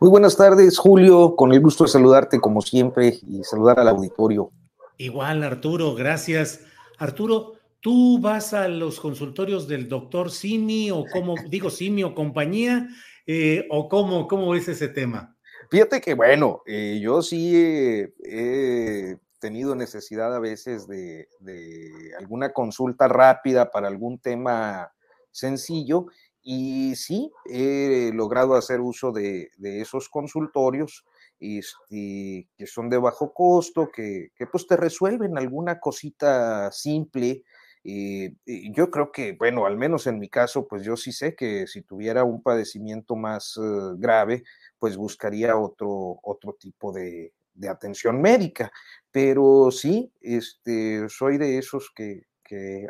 Muy buenas tardes, Julio. Con el gusto de saludarte como siempre y saludar al auditorio. Igual, Arturo, gracias. Arturo, ¿tú vas a los consultorios del doctor Simi o cómo, digo Simi o compañía, eh, o cómo, cómo es ese tema? Fíjate que, bueno, eh, yo sí he tenido necesidad a veces de, de alguna consulta rápida para algún tema sencillo y sí, he logrado hacer uso de, esos consultorios este, que son de bajo costo, que, pues te resuelven alguna cosita simple. Eh, yo creo que, bueno, al menos en mi caso, pues yo sí sé que si tuviera un padecimiento más eh, grave, pues buscaría otro, otro tipo de, atención médica. Pero sí, este, soy de esos que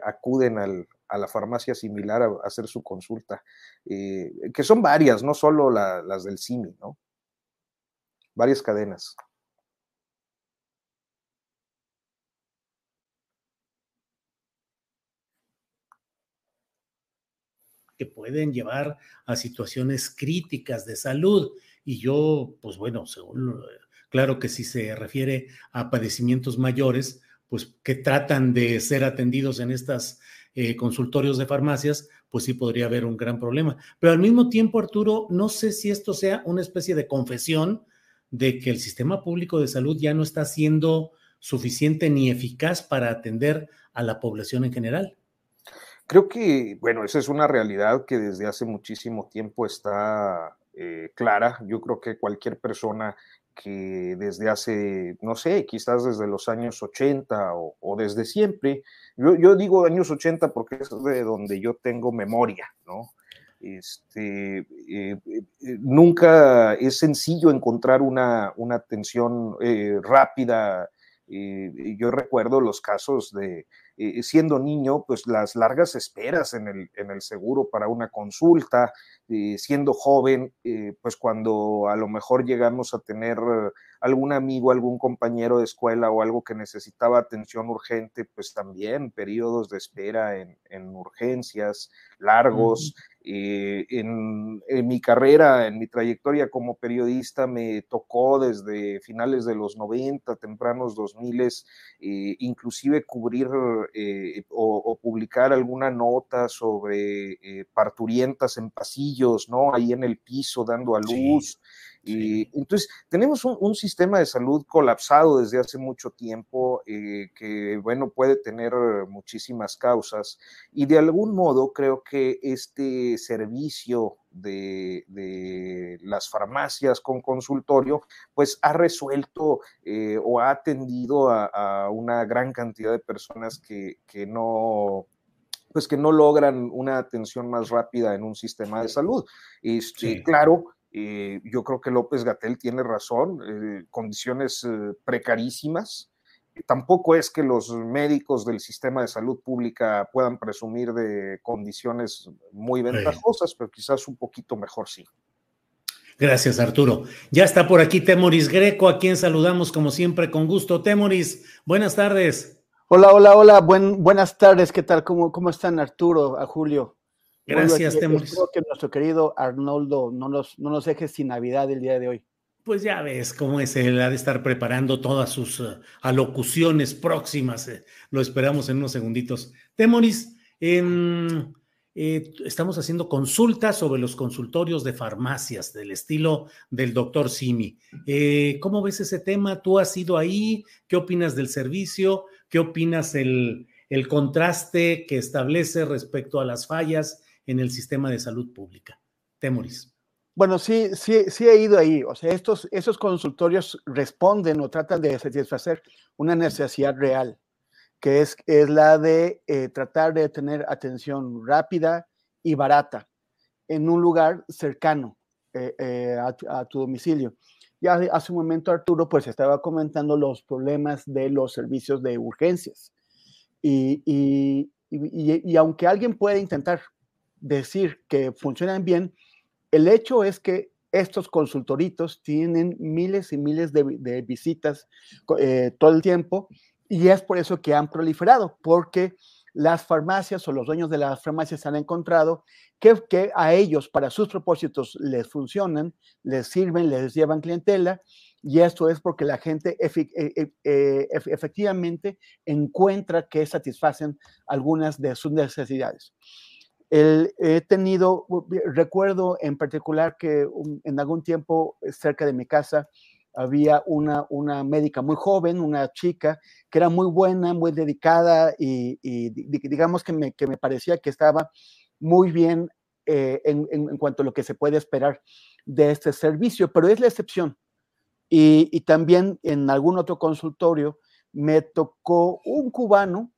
acuden al, a la farmacia similar a, hacer su consulta, eh, que son varias, no solo las del CIMI, ¿no? Varias cadenas. que pueden llevar a situaciones críticas de salud. Y yo, pues bueno, claro que si se refiere a padecimientos mayores, pues que tratan de ser atendidos en estas eh, consultorios de farmacias, pues sí podría haber un gran problema. Pero al mismo tiempo, Arturo, no sé si esto sea una especie de confesión de que el sistema público de salud ya no está siendo suficiente ni eficaz para atender a la población en general. Creo que, bueno, esa es una realidad que desde hace muchísimo tiempo está eh, clara. Yo creo que cualquier persona que desde hace, no sé, quizás desde los años 80 o, desde siempre, yo, digo años 80 porque es de donde yo tengo memoria, ¿no? Este, eh, eh, nunca es sencillo encontrar una, una atención eh, rápida. yo recuerdo los casos de, siendo niño, pues las largas esperas en el, en el seguro para una consulta, eh, siendo joven, eh, pues cuando a lo mejor llegamos a tener algún amigo, algún compañero de escuela o algo que necesitaba atención urgente, pues también periodos de espera en, urgencias largos. Eh, en, mi carrera, en mi trayectoria como periodista, me tocó desde finales de los 90, tempranos 2000, inclusive cubrir o, publicar alguna nota sobre parturientas en pasillo ¿no? Ahí en el piso dando a luz. Y entonces tenemos un, sistema de salud colapsado desde hace mucho tiempo eh, que, bueno, puede tener muchísimas causas y de algún modo creo que este servicio de, las farmacias con consultorio, pues ha resuelto eh, o ha atendido a, una gran cantidad de personas que, que no pues que no logran una atención más rápida en un sistema de salud. Este, Claro, eh, yo creo que López Gatel tiene razón, eh, condiciones eh, precarísimas. Tampoco es que los médicos del sistema de salud pública puedan presumir de condiciones muy ventajosas, pero quizás un poquito mejor sí. Gracias, Arturo. Ya está por aquí Temoris Greco, a quien saludamos como siempre con gusto. Temoris, buenas tardes. Hola, hola, hola, buenas tardes, ¿qué tal? ¿Cómo, cómo están Arturo, a Julio? Gracias, Temoris. Espero que nuestro querido Arnoldo no nos, no nos deje sin Navidad el día de hoy. Pues ya ves cómo es él, ha de estar preparando todas sus uh, alocuciones próximas. Eh. Lo esperamos en unos segunditos. Temoris, eh, estamos haciendo consultas sobre los consultorios de farmacias del estilo del doctor Simi. ¿Cómo ves ese tema? ¿Tú has ido ahí? ¿Qué opinas del servicio? ¿Qué opinas el, el contraste que establece respecto a las fallas en el sistema de salud pública? Temoris. Bueno, sí, sí, sí he ido ahí. O sea, estos, esos consultorios responden o tratan de satisfacer una necesidad real, que es, es la de eh, tratar de tener atención rápida y barata en un lugar cercano eh, eh, a, tu domicilio. Ya hace un momento Arturo pues estaba comentando los problemas de los servicios de urgencias. Y, y, y, y aunque alguien puede intentar decir que funcionan bien, el hecho es que estos consultoritos tienen miles y miles de, visitas eh, todo el tiempo y es por eso que han proliferado, porque las farmacias o los dueños de las farmacias han encontrado que, que a ellos, para sus propósitos, les funcionan, les sirven, les llevan clientela, y esto es porque la gente eh, eh, efectivamente encuentra que satisfacen algunas de sus necesidades he tenido, recuerdo en particular que en algún tiempo eh, cerca de mi casa había una, una médica muy joven, una chica que era muy buena, muy dedicada y, digamos que me, que me, parecía que estaba muy bien eh, en, en, cuanto a lo que se puede esperar de este servicio, pero es la excepción. Y, y también en algún otro consultorio me tocó un cubano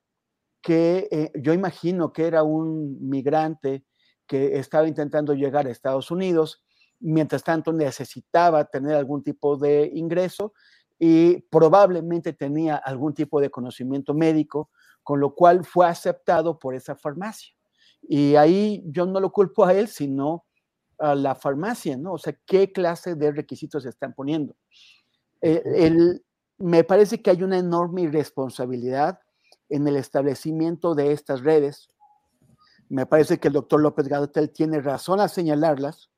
que eh, yo imagino que era un migrante que estaba intentando llegar a Estados Unidos, mientras tanto necesitaba tener algún tipo de ingreso y probablemente tenía algún tipo de conocimiento médico, con lo cual fue aceptado por esa farmacia. Y ahí yo no lo culpo a él, sino a la farmacia, ¿no? O sea, ¿qué clase de requisitos se están poniendo? Eh, me parece que hay una enorme irresponsabilidad en el establecimiento de estas redes. Me parece que el doctor López Gatel tiene razón a señalarlas,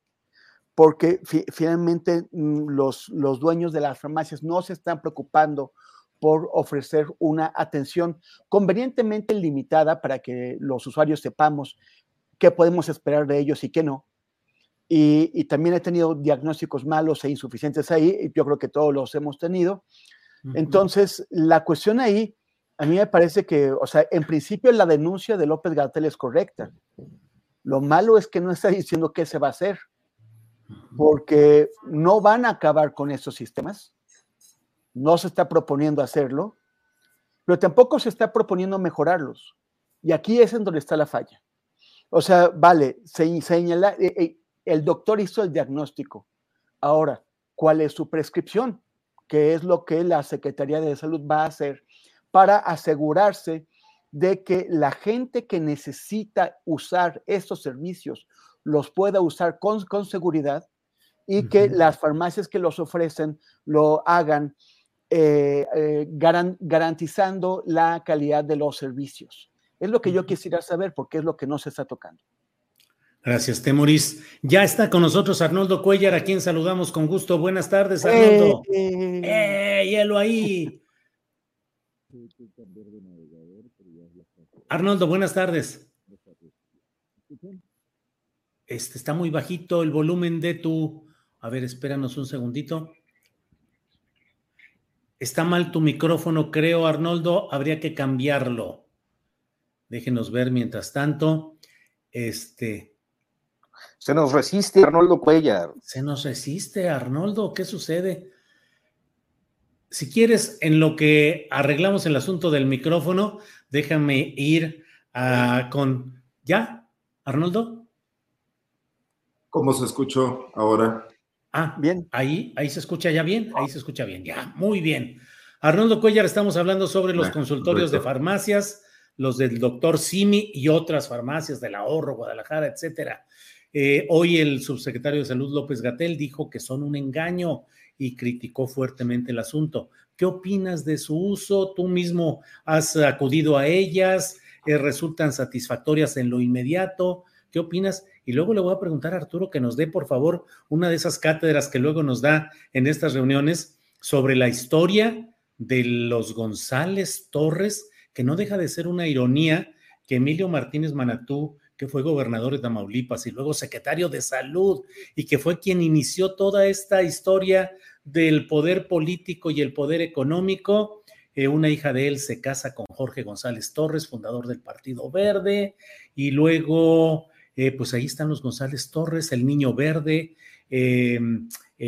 porque finalmente mm, los, los dueños de las farmacias no se están preocupando por ofrecer una atención convenientemente limitada para que los usuarios sepamos qué podemos esperar de ellos y qué no. Y, y, también he tenido diagnósticos malos e insuficientes ahí, y yo creo que todos los hemos tenido. Entonces, la cuestión ahí a mí me parece que, o sea, en principio la denuncia de López Gatel es correcta. Lo malo es que no está diciendo qué se va a hacer, porque no van a acabar con esos sistemas, no se está proponiendo hacerlo, pero tampoco se está proponiendo mejorarlos. Y aquí es en donde está la falla. O sea, vale, se señala, eh, eh, el doctor hizo el diagnóstico. Ahora, ¿cuál es su prescripción? ¿Qué es lo que la Secretaría de Salud va a hacer para asegurarse de que la gente que necesita usar estos servicios los pueda usar con, con seguridad y que las farmacias que los ofrecen lo hagan eh, eh, garantizando la calidad de los servicios. Es lo que yo quisiera saber porque es lo que no se está tocando. Gracias, Temoris. Ya está con nosotros Arnoldo Cuellar, a quien saludamos con gusto. Buenas tardes, Arnoldo. ¡Eh! eh hielo ahí! Arnoldo, buenas tardes. Este está muy bajito el volumen de tu. A ver, espéranos un segundito. Está mal tu micrófono, creo, Arnoldo. Habría que cambiarlo. Déjenos ver mientras tanto. Este. Se nos resiste, Arnoldo Cuellar. Se nos resiste, Arnoldo. ¿Qué sucede? Si quieres, en lo que arreglamos el asunto del micrófono, déjame ir con... ¿Ya, Arnoldo? ¿Cómo se escuchó ahora? Ah, bien. Ahí, ahí se escucha ya bien, ahí se escucha bien, ya, muy bien. Arnoldo Cuellar, estamos hablando sobre los consultorios de farmacias, los del doctor Simi y otras farmacias del ahorro, Guadalajara, etcétera. Eh, hoy el subsecretario de Salud López Gatel dijo que son un engaño y criticó fuertemente el asunto. ¿Qué opinas de su uso? ¿Tú mismo has acudido a ellas? Eh, ¿Resultan satisfactorias en lo inmediato? ¿qué opinas? Y luego le voy a preguntar a Arturo que nos dé, por favor, una de esas cátedras que luego nos da en estas reuniones sobre la historia de los González Torres, que no deja de ser una ironía que Emilio Martínez Manatú, que fue gobernador de Tamaulipas y luego secretario de salud, y que fue quien inició toda esta historia del poder político y el poder económico, eh, una hija de él se casa con Jorge González Torres, fundador del Partido Verde, y luego, eh, pues ahí están los González Torres, el Niño Verde, eh,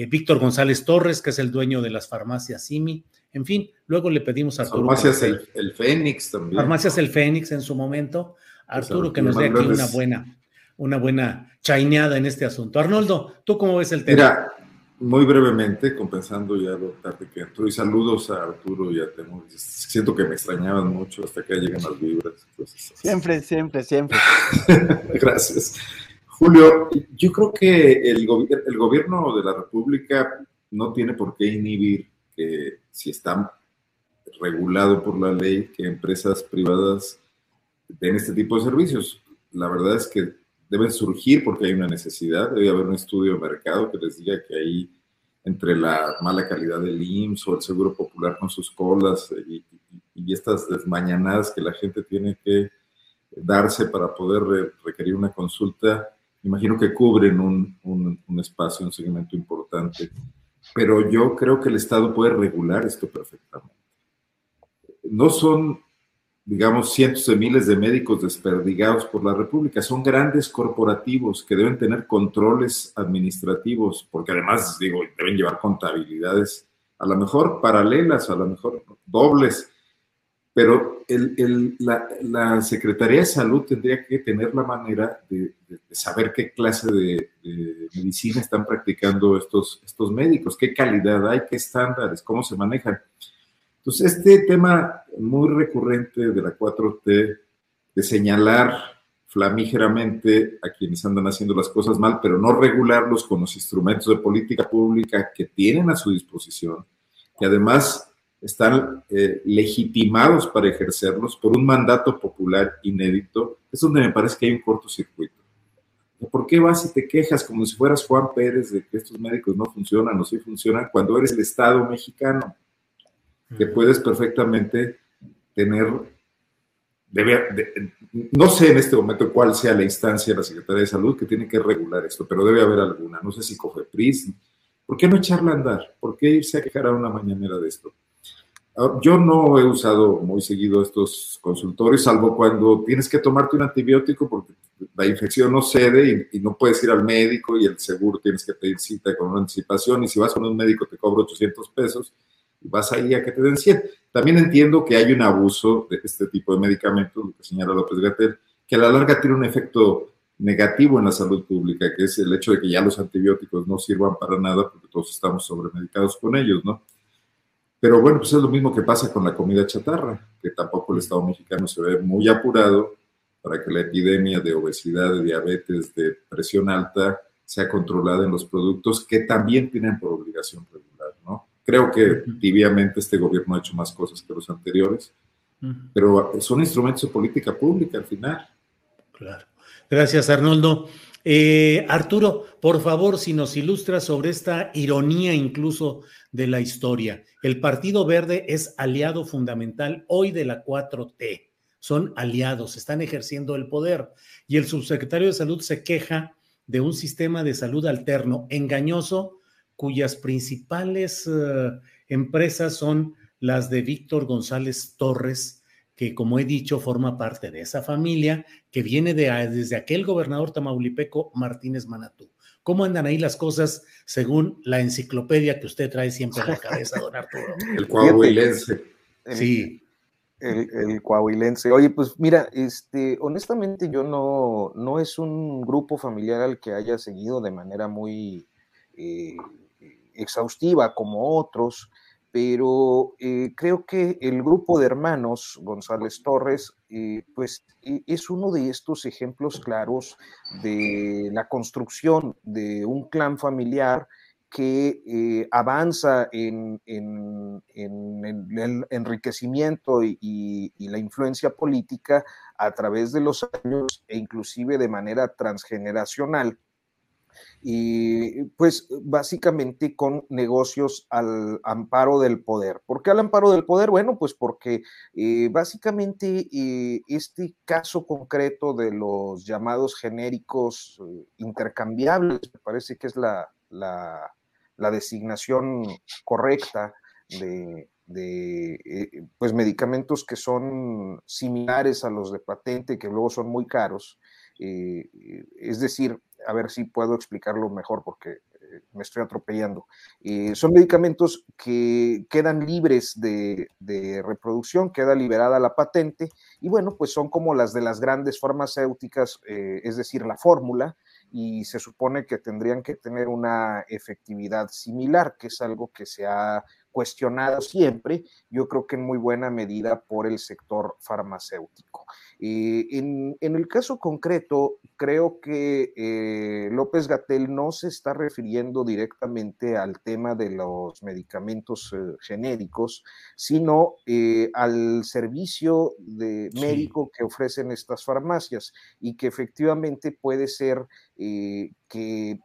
Víctor González Torres, que es el dueño de las farmacias Simi. En fin, luego le pedimos a Arturo. Farmacias el, Fénix también. Farmacias el Fénix en su momento. Arturo, que nos dé aquí una buena, una buena chaineada en este asunto. Arnoldo, ¿tú cómo ves el tema? Mira, muy brevemente, compensando ya lo tarde que entró, y saludos a Arturo y a Temo. Siento que me extrañaban mucho hasta que llegan las vibras. siempre, siempre, siempre. Gracias. Julio, yo creo que el, el gobierno de la República no tiene por qué inhibir que si está regulado por la ley, que empresas privadas den este tipo de servicios. La verdad es que deben surgir porque hay una necesidad, debe haber un estudio de mercado que les diga que hay entre la mala calidad del IMSS o el Seguro Popular con sus colas y, estas desmañanadas que la gente tiene que darse para poder requerir una consulta, imagino que cubren un, un, un espacio, un segmento importante. Pero yo creo que el Estado puede regular esto perfectamente. No son digamos, cientos de miles de médicos desperdigados por la República. Son grandes corporativos que deben tener controles administrativos, porque además, digo, deben llevar contabilidades, a lo mejor paralelas, a lo mejor dobles, pero la, Secretaría de Salud tendría que tener la manera de, saber qué clase de, de, medicina están practicando estos, estos médicos, qué calidad hay, qué estándares, cómo se manejan. Entonces, este tema muy recurrente de la 4T, de señalar flamígeramente a quienes andan haciendo las cosas mal, pero no regularlos con los instrumentos de política pública que tienen a su disposición, que además están eh, legitimados para ejercerlos por un mandato popular inédito, es donde me parece que hay un cortocircuito. ¿Por qué vas y te quejas como si fueras Juan Pérez de que estos médicos no funcionan o sí funcionan cuando eres el Estado mexicano? Que puedes perfectamente tener, debe, no sé en este momento cuál sea la instancia de la Secretaría de Salud que tiene que regular esto, pero debe haber alguna, no sé si PRIS. ¿por qué no echarla a andar? ¿Por qué irse a quejar a una mañanera de esto? Yo no he usado muy seguido estos consultorios, salvo cuando tienes que tomarte un antibiótico porque la infección no cede y, y, no puedes ir al médico y el seguro tienes que pedir cita con una anticipación y si vas con un médico te cobra 800 pesos vas ahí a que te den 100. También entiendo que hay un abuso de este tipo de medicamentos, lo que señala López Gatel, que a la larga tiene un efecto negativo en la salud pública, que es el hecho de que ya los antibióticos no sirvan para nada porque todos estamos sobremedicados con ellos, ¿no? Pero bueno, pues es lo mismo que pasa con la comida chatarra, que tampoco el Estado mexicano se ve muy apurado para que la epidemia de obesidad, de diabetes, de presión alta sea controlada en los productos que también tienen por obligación regular. Creo que tibiamente este gobierno ha hecho más cosas que los anteriores, pero son instrumentos de política pública al final. Claro. Gracias, Arnoldo. Eh, Arturo, por favor, si nos ilustra sobre esta ironía incluso de la historia. El Partido Verde es aliado fundamental hoy de la 4T. Son aliados, están ejerciendo el poder. Y el subsecretario de Salud se queja de un sistema de salud alterno, engañoso, cuyas principales eh, empresas son las de Víctor González Torres, que como he dicho forma parte de esa familia que viene de, desde aquel gobernador tamaulipeco Martínez Manatú. ¿Cómo andan ahí las cosas según la enciclopedia que usted trae siempre en la cabeza, don Arturo? El coahuilense. Sí. El, coahuilense. Oye, pues mira, este, honestamente yo no, no es un grupo familiar al que haya seguido de manera muy eh, exhaustiva como otros, pero eh, creo que el grupo de hermanos González Torres, eh, pues e, es uno de estos ejemplos claros de la construcción de un clan familiar que eh, avanza en, el enriquecimiento y, la influencia política a través de los años e inclusive de manera transgeneracional y pues básicamente con negocios al amparo del poder. ¿Por qué al amparo del poder? Bueno, pues porque eh, básicamente eh, este caso concreto de los llamados genéricos eh, intercambiables, me parece que es la, la, designación correcta de, de pues medicamentos que son similares a los de patente, que luego son muy caros. es decir, a ver si puedo explicarlo mejor porque eh, me estoy atropellando. Eh, son medicamentos que quedan libres de, reproducción, queda liberada la patente y bueno, pues son como las de las grandes farmacéuticas, eh, es decir, la fórmula, y se supone que tendrían que tener una efectividad similar, que es algo que se ha cuestionado siempre, yo creo que en muy buena medida por el sector farmacéutico. Eh, en, el caso concreto, creo que eh, López Gatel no se está refiriendo directamente al tema de los medicamentos eh, genéricos, sino al servicio de médico que ofrecen estas farmacias y que efectivamente puede ser que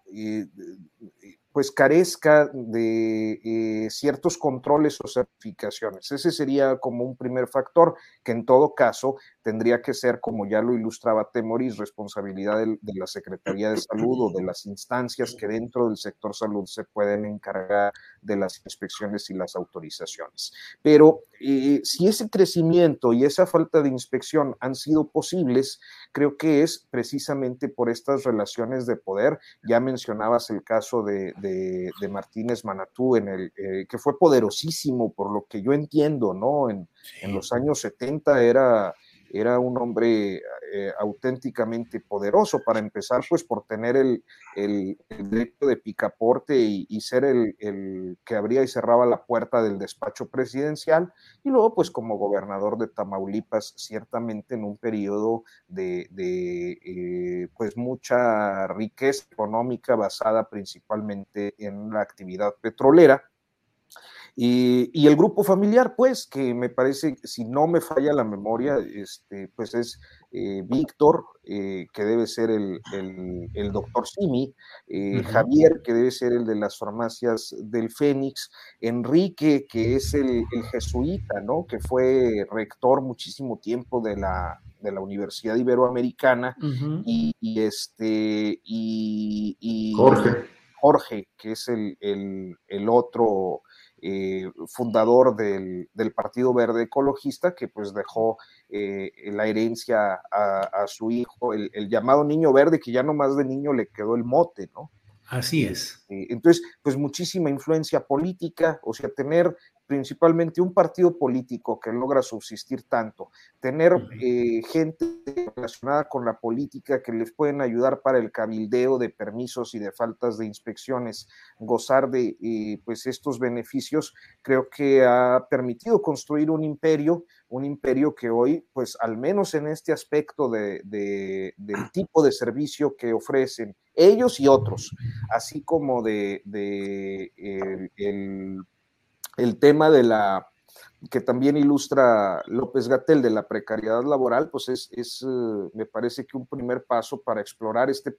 pues carezca de eh, ciertos controles o certificaciones. Ese sería como un primer factor que en todo caso tendría que ser, como ya lo ilustraba Temoris, responsabilidad de, la Secretaría de Salud o de las instancias que dentro del sector salud se pueden encargar de las inspecciones y las autorizaciones. Pero eh, si ese crecimiento y esa falta de inspección han sido posibles, creo que es precisamente por estas relaciones de poder. Ya mencionabas el caso de, Martínez Manatú, en el, eh, que fue poderosísimo, por lo que yo entiendo, ¿no? En, en los años 70 era era un hombre eh, auténticamente poderoso, para empezar, pues por tener el, el, derecho de picaporte y, ser el, que abría y cerraba la puerta del despacho presidencial, y luego, pues como gobernador de Tamaulipas, ciertamente en un periodo de, eh, pues mucha riqueza económica basada principalmente en la actividad petrolera y, el grupo familiar, pues, que me parece, si no me falla la memoria, este, pues es eh, Víctor, eh, que debe ser el, doctor Simi, eh, Javier, que debe ser el de las farmacias del Fénix, Enrique, que es el, jesuita, ¿no? Que fue rector muchísimo tiempo de la, de la Universidad Iberoamericana, y, este, y, Jorge. Jorge, que es el, el otro eh, fundador del, Partido Verde Ecologista, que pues dejó eh, la herencia a, su hijo, el, llamado niño verde, que ya no más de niño le quedó el mote, ¿no? Así es. Eh, entonces, pues muchísima influencia política, o sea, tener principalmente un partido político que logra subsistir tanto, tener eh, gente relacionada con la política que les pueden ayudar para el cabildeo de permisos y de faltas de inspecciones, gozar de eh, pues estos beneficios, creo que ha permitido construir un imperio, un imperio que hoy, pues al menos en este aspecto de, del tipo de servicio que ofrecen ellos y otros, así como de, el el tema de la que también ilustra López Gatel de la precariedad laboral, pues es, eh, me parece que un primer paso para explorar este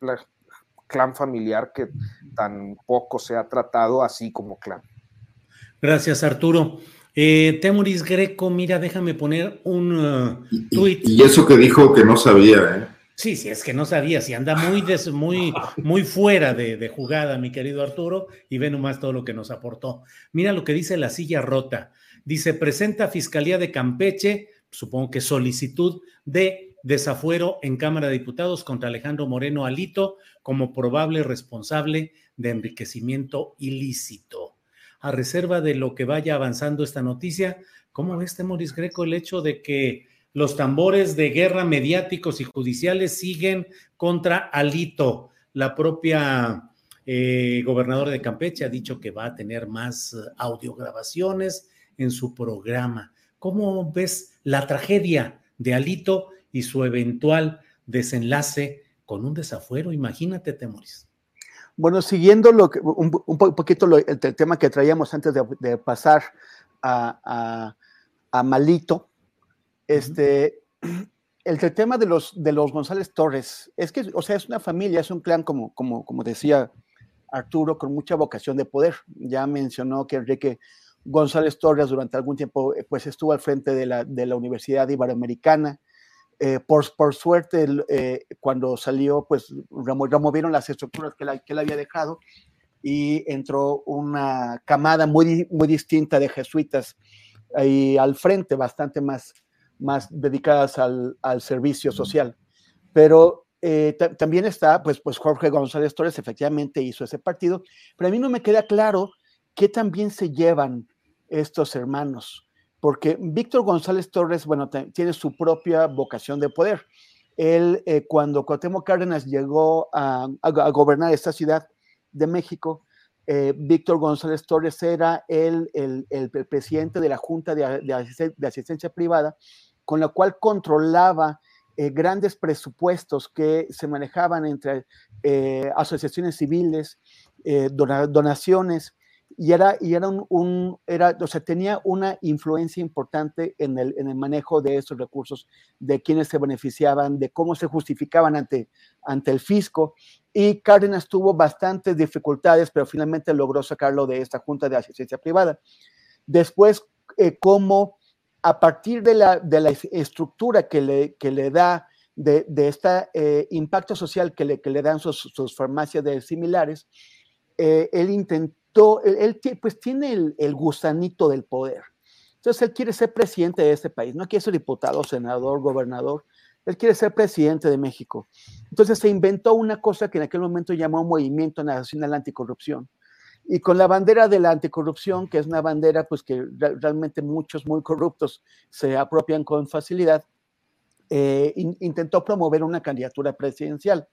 clan familiar que tan poco se ha tratado así como clan. Gracias, Arturo. Eh, Temuris Greco, mira, déjame poner un uh, tuit. Y, eso que dijo que no sabía, ¿eh? Sí, sí, es que no sabía, si anda muy, muy, muy fuera de, jugada, mi querido Arturo, y ve nomás todo lo que nos aportó. Mira lo que dice la silla rota. Dice, presenta Fiscalía de Campeche, supongo que solicitud de desafuero en Cámara de Diputados contra Alejandro Moreno Alito como probable responsable de enriquecimiento ilícito. A reserva de lo que vaya avanzando esta noticia, ¿cómo ves, Temoris Greco, el hecho de que los tambores de guerra mediáticos y judiciales siguen contra Alito. La propia eh, gobernadora de Campeche ha dicho que va a tener más audiograbaciones en su programa. ¿Cómo ves la tragedia de Alito y su eventual desenlace con un desafuero? Imagínate, Temoris. Bueno, siguiendo lo que, un, poquito el, tema que traíamos antes de, pasar a, Malito, este, el, tema de los, de los González Torres, es que, o sea, es una familia, es un clan, como, como, como decía Arturo, con mucha vocación de poder. Ya mencionó que Enrique González Torres durante algún tiempo eh, pues estuvo al frente de la, de la Universidad Iberoamericana. Eh, por, por, suerte, eh, cuando salió, pues removieron las estructuras que, la, que él había dejado y entró una camada muy, muy distinta de jesuitas ahí al frente, bastante más, más dedicadas al, al servicio social. Pero también está, pues, pues Jorge González Torres efectivamente hizo ese partido, pero a mí no me queda claro qué también se llevan estos hermanos, porque Víctor González Torres, bueno, tiene su propia vocación de poder. Él, eh, cuando Cuauhtémoc Cárdenas llegó a, gobernar esta ciudad de México, eh, Víctor González Torres era el, el, presidente de la Junta de, Asistencia Privada, con la cual controlaba eh, grandes presupuestos que se manejaban entre asociaciones civiles, donaciones, y era, y era un, era, o sea, tenía una influencia importante en el, en el manejo de esos recursos, de quienes se beneficiaban, de cómo se justificaban ante, ante el fisco. Y Cárdenas tuvo bastantes dificultades, pero finalmente logró sacarlo de esta Junta de Asistencia Privada. Después, eh, cómo a partir de la, estructura que le, da de, este impacto social que le, dan sus, farmacias de similares, eh, él intentó él, pues tiene el, gusanito del poder. Entonces él quiere ser presidente de este país, no quiere ser diputado, senador, gobernador, él quiere ser presidente de México. Entonces se inventó una cosa que en aquel momento llamó Movimiento Nacional Anticorrupción. Y con la bandera de la anticorrupción, que es una bandera pues que realmente muchos muy corruptos se apropian con facilidad, eh, intentó promover una candidatura presidencial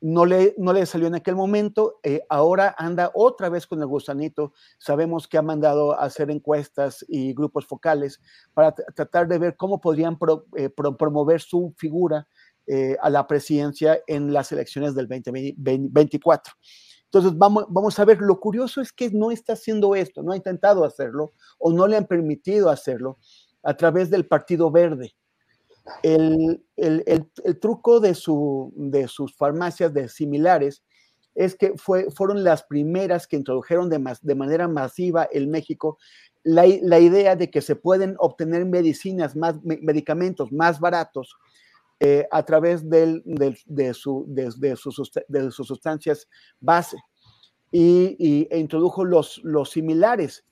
no le, no le salió en aquel momento, eh, ahora anda otra vez con el gusanito, sabemos que ha mandado a hacer encuestas y grupos focales para tratar de ver cómo podrían eh, promover su figura a la presidencia en las elecciones del 2024. Entonces, vamos, vamos a ver, lo curioso es que no está haciendo esto, no ha intentado hacerlo o no le han permitido hacerlo a través del Partido Verde. El, truco de, su, de, sus farmacias de similares es que fue, fueron las primeras que introdujeron de, de manera masiva en México la, idea de que se pueden obtener medicinas, más, medicamentos más baratos eh, a través de, su, de, sus, de, sus, sustancias base. Y, e introdujo los, los similares.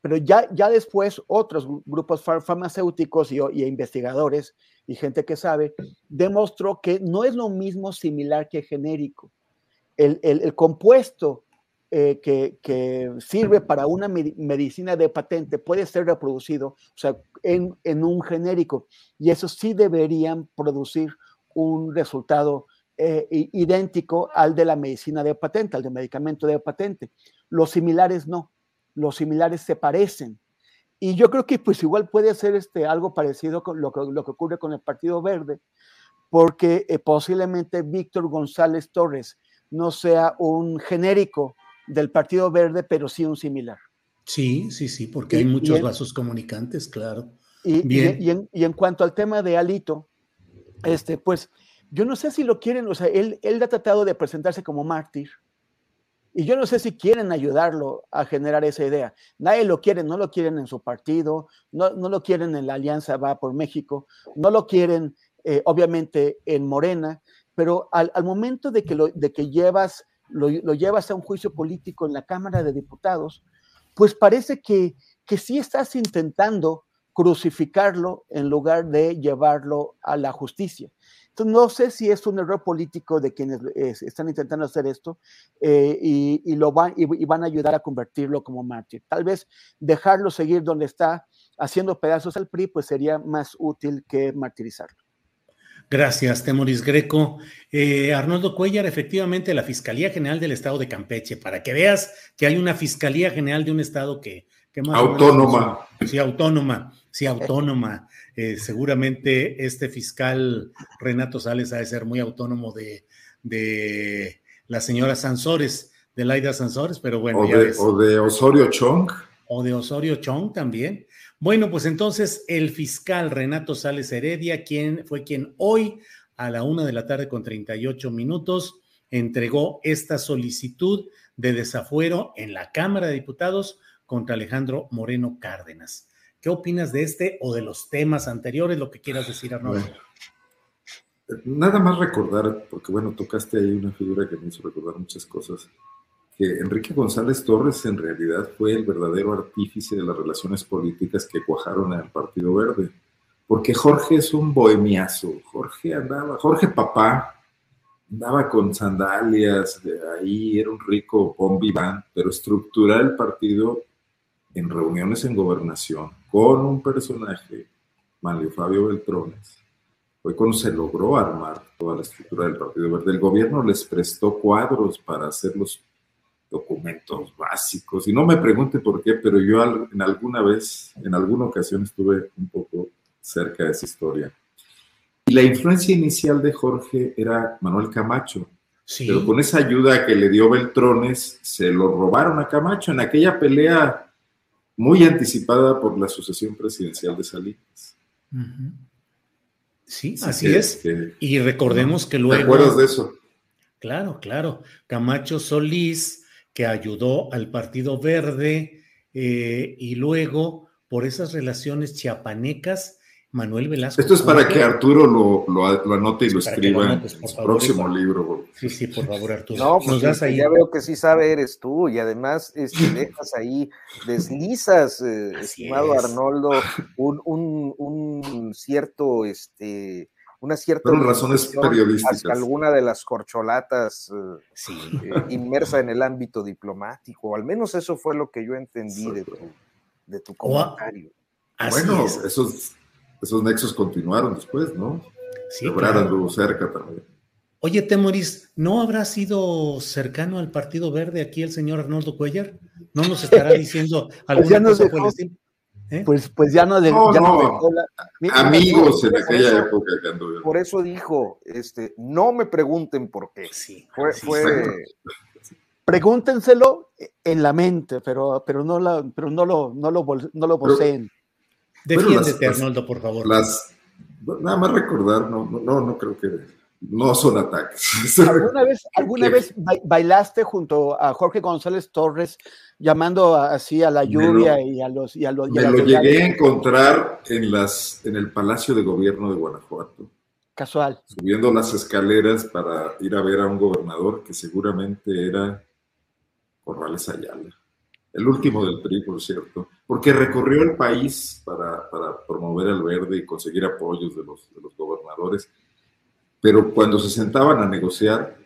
Pero ya, ya después otros grupos farmacéuticos y, y investigadores y gente que sabe, demostró que no es lo mismo similar que genérico. El, compuesto eh, que, sirve para una medicina de patente puede ser reproducido o sea, en, un genérico y eso sí deberían producir un resultado eh, idéntico al de la medicina de patente, al de medicamento de patente. Los similares no, los similares se parecen, y yo creo que pues igual puede ser este, algo parecido con lo que, lo que ocurre con el Partido Verde, porque eh, posiblemente Víctor González Torres no sea un genérico del Partido Verde, pero sí un similar. Sí, sí, sí, porque hay muchos vasos comunicantes, claro. Y, Bien. Y, en, y, en, cuanto al tema de Alito, este, pues yo no sé si lo quieren, o sea, él, él ha tratado de presentarse como mártir, y yo no sé si quieren ayudarlo a generar esa idea. Nadie lo quiere, no lo quieren en su partido, no, no lo quieren en la Alianza Va por México, no lo quieren eh, obviamente en Morena, pero al, al momento de que, lo, de que llevas, lo, llevas a un juicio político en la Cámara de Diputados, pues parece que, que sí estás intentando crucificarlo en lugar de llevarlo a la justicia no sé si es un error político de quienes están intentando hacer esto eh, y, lo van, y, van a ayudar a convertirlo como mártir. Tal vez dejarlo seguir donde está haciendo pedazos al PRI, pues sería más útil que martirizarlo. Gracias, Temoris Greco. Eh, Arnoldo Cuellar, efectivamente, la Fiscalía General del Estado de Campeche, para que veas que hay una Fiscalía General de un Estado que, más autónoma. sí, autónoma, sí, autónoma. Eh, seguramente este fiscal Renato Sales ha de ser muy autónomo de, de la señora Sansores. de Laida Sansores, pero bueno. O, de, o de Osorio Chong. O de Osorio Chong también. Bueno, pues entonces el fiscal Renato Sales Heredia, quien fue quien hoy a la una de la tarde con 38 minutos entregó esta solicitud de desafuero en la Cámara de Diputados contra Alejandro Moreno Cárdenas. ¿Qué opinas de este o de los temas anteriores? Lo que quieras decir, Arnoldo. nada más recordar, porque bueno, tocaste ahí una figura que me hizo recordar muchas cosas que Enrique González Torres en realidad fue el verdadero artífice de las relaciones políticas que cuajaron al Partido Verde. Porque Jorge es un bohemiazo. Jorge andaba, Jorge papá, andaba con sandalias, de ahí era un rico bombiván, pero estructurar el partido en reuniones en gobernación con un personaje, Manlio Fabio Beltrones, fue cuando se logró armar toda la estructura del Partido Verde. El gobierno les prestó cuadros para hacer los documentos básicos. Y no me pregunte por qué, pero yo en alguna vez, en alguna ocasión estuve un poco cerca de esa historia. Y la influencia inicial de Jorge era Manuel Camacho. Pero con esa ayuda que le dio Beltrones, se lo robaron a Camacho en aquella pelea muy anticipada por la sucesión presidencial de Salinas. Sí, así, es. y recordemos que luego. ¿Te acuerdas de eso? Claro, claro. Camacho Solís que ayudó al Partido Verde eh, y luego por esas relaciones chiapanecas, Manuel Velasco. Esto es para que Arturo lo, anote y lo escriba en su próximo libro. Sí, sí, por favor, Arturo. No, pues ya veo que sí sabe eres tú y además este, dejas ahí, deslizas, eh, estimado Arnoldo, un, un, un cierto este, una cierta razones periodísticas. alguna de las corcholatas eh, eh, inmersa en el ámbito diplomático, al menos eso fue lo que yo entendí de tu, de tu comentario. bueno, esos, esos nexos continuaron después, ¿no? Sí. Claro. cerca también. Oye, Temoris, ¿no habrá sido cercano al Partido Verde aquí el señor Arnoldo Cuellar? ¿No nos estará diciendo alguna cosa por el estilo? ¿Eh? Pues, pues ya no, de, amigos en aquella época Por eso dijo, este, no me pregunten por qué. Sí, fue, Pregúntenselo en la mente, pero, pero, no, la, pero no, lo, no, lo, no lo poseen. Defiéndete, Arnoldo, por favor. Las, nada más recordar, no, no, no creo que no son ataques. ¿Alguna vez, alguna vez bailaste junto a Jorge González Torres llamando así a la lluvia y a los... Y a los me lo llegué a encontrar en, las, en el Palacio de Gobierno de Guanajuato. Casual. Subiendo las escaleras para ir a ver a un gobernador que seguramente era Corrales Ayala. El último del PRI, por cierto, porque recorrió el país para, para promover al verde y conseguir apoyos de los, de los gobernadores pero cuando se sentaban a negociar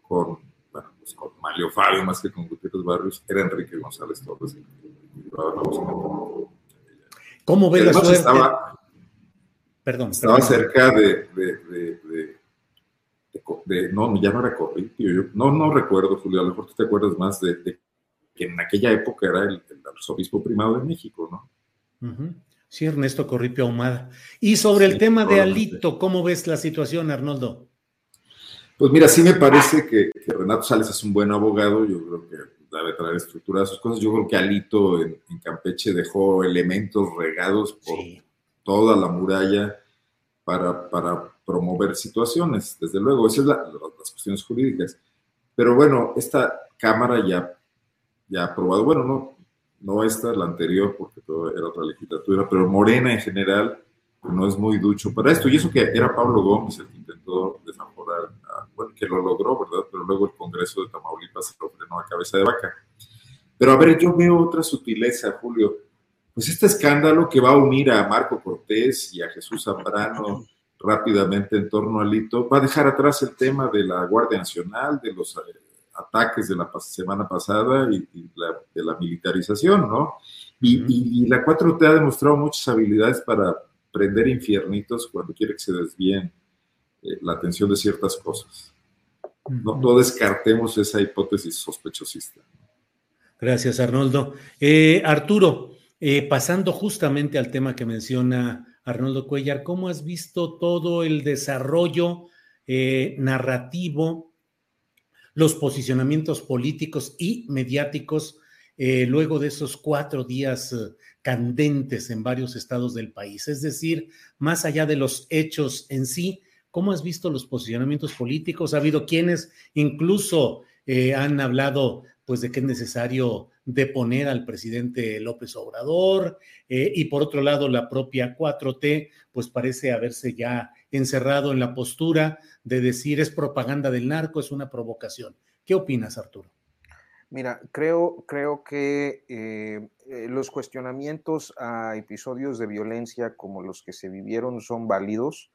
con, bueno, pues con Mario Fabio más que con Gutiérrez Barrios, era Enrique González Torres. ¿Cómo ve la suerte? Estaba, perdón, estaba cerca de, de, de, no, ya no era Corripio, yo, no, no recuerdo, Julio, a lo mejor tú te acuerdas más de, que en aquella época era el, arzobispo primado de México, ¿no? Sí, Ernesto Corripio Ahumada. Y sobre el tema de Alito, ¿cómo ves la situación, Arnoldo? Pues mira, sí me parece que, Renato Sales es un buen abogado, yo creo que debe traer estructura a sus cosas. Yo creo que Alito en, Campeche dejó elementos regados por toda la muralla para, para, promover situaciones, desde luego, esas son las cuestiones jurídicas. Pero bueno, esta Cámara ya, ya ha aprobado, bueno, no, no esta, la anterior, porque todo era otra legislatura, pero Morena en general no es muy ducho para esto. Y eso que era Pablo Gómez el que intentó desaforar, bueno, que lo logró, ¿verdad? Pero luego el Congreso de Tamaulipas lo frenó a cabeza de vaca. Pero a ver, yo veo otra sutileza, Julio. Pues este escándalo que va a unir a Marco Cortés y a Jesús Zambrano rápidamente en torno al hito, va a dejar atrás el tema de la Guardia Nacional, de los ataques de la semana pasada y, de la militarización, ¿no? Y, la 4T ha demostrado muchas habilidades para prender infiernitos cuando quiere que se desvíen eh, la atención de ciertas cosas. No, no descartemos esa hipótesis sospechosista. Gracias, Arnoldo. Eh, Arturo, eh, pasando justamente al tema que menciona Arnoldo Cuellar, ¿cómo has visto todo el desarrollo narrativo los posicionamientos políticos y mediáticos eh, luego de esos cuatro días eh, candentes en varios estados del país. Es decir, más allá de los hechos en sí, ¿cómo has visto los posicionamientos políticos? Ha habido quienes incluso eh, han hablado pues de que es necesario deponer al presidente López Obrador y por otro lado la propia 4T pues parece haberse ya encerrado en la postura de decir es propaganda del narco, es una provocación. ¿Qué opinas, Arturo? Mira, creo, creo que eh, eh, los cuestionamientos a episodios de violencia como los que se vivieron son válidos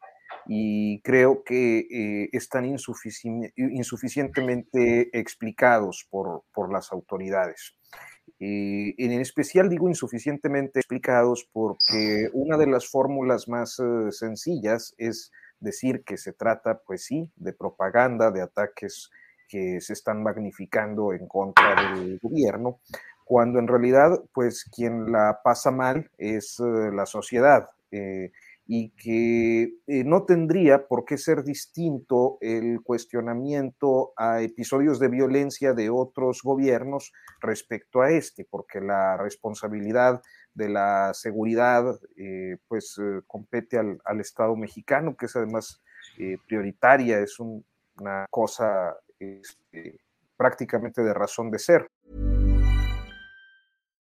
y creo que eh, están insuficientemente explicados por, por las autoridades. En especial digo insuficientemente explicados porque una de las fórmulas más sencillas es decir que se trata, pues sí, de propaganda, de ataques que se están magnificando en contra del gobierno, cuando en realidad, pues quien la pasa mal es eh, la sociedad. Eh, y que eh, no tendría por qué ser distinto el cuestionamiento a episodios de violencia de otros gobiernos respecto a este, porque la responsabilidad de la seguridad pues compete al, al, Estado mexicano, que es además prioritaria, es un, una cosa este, prácticamente de razón de ser.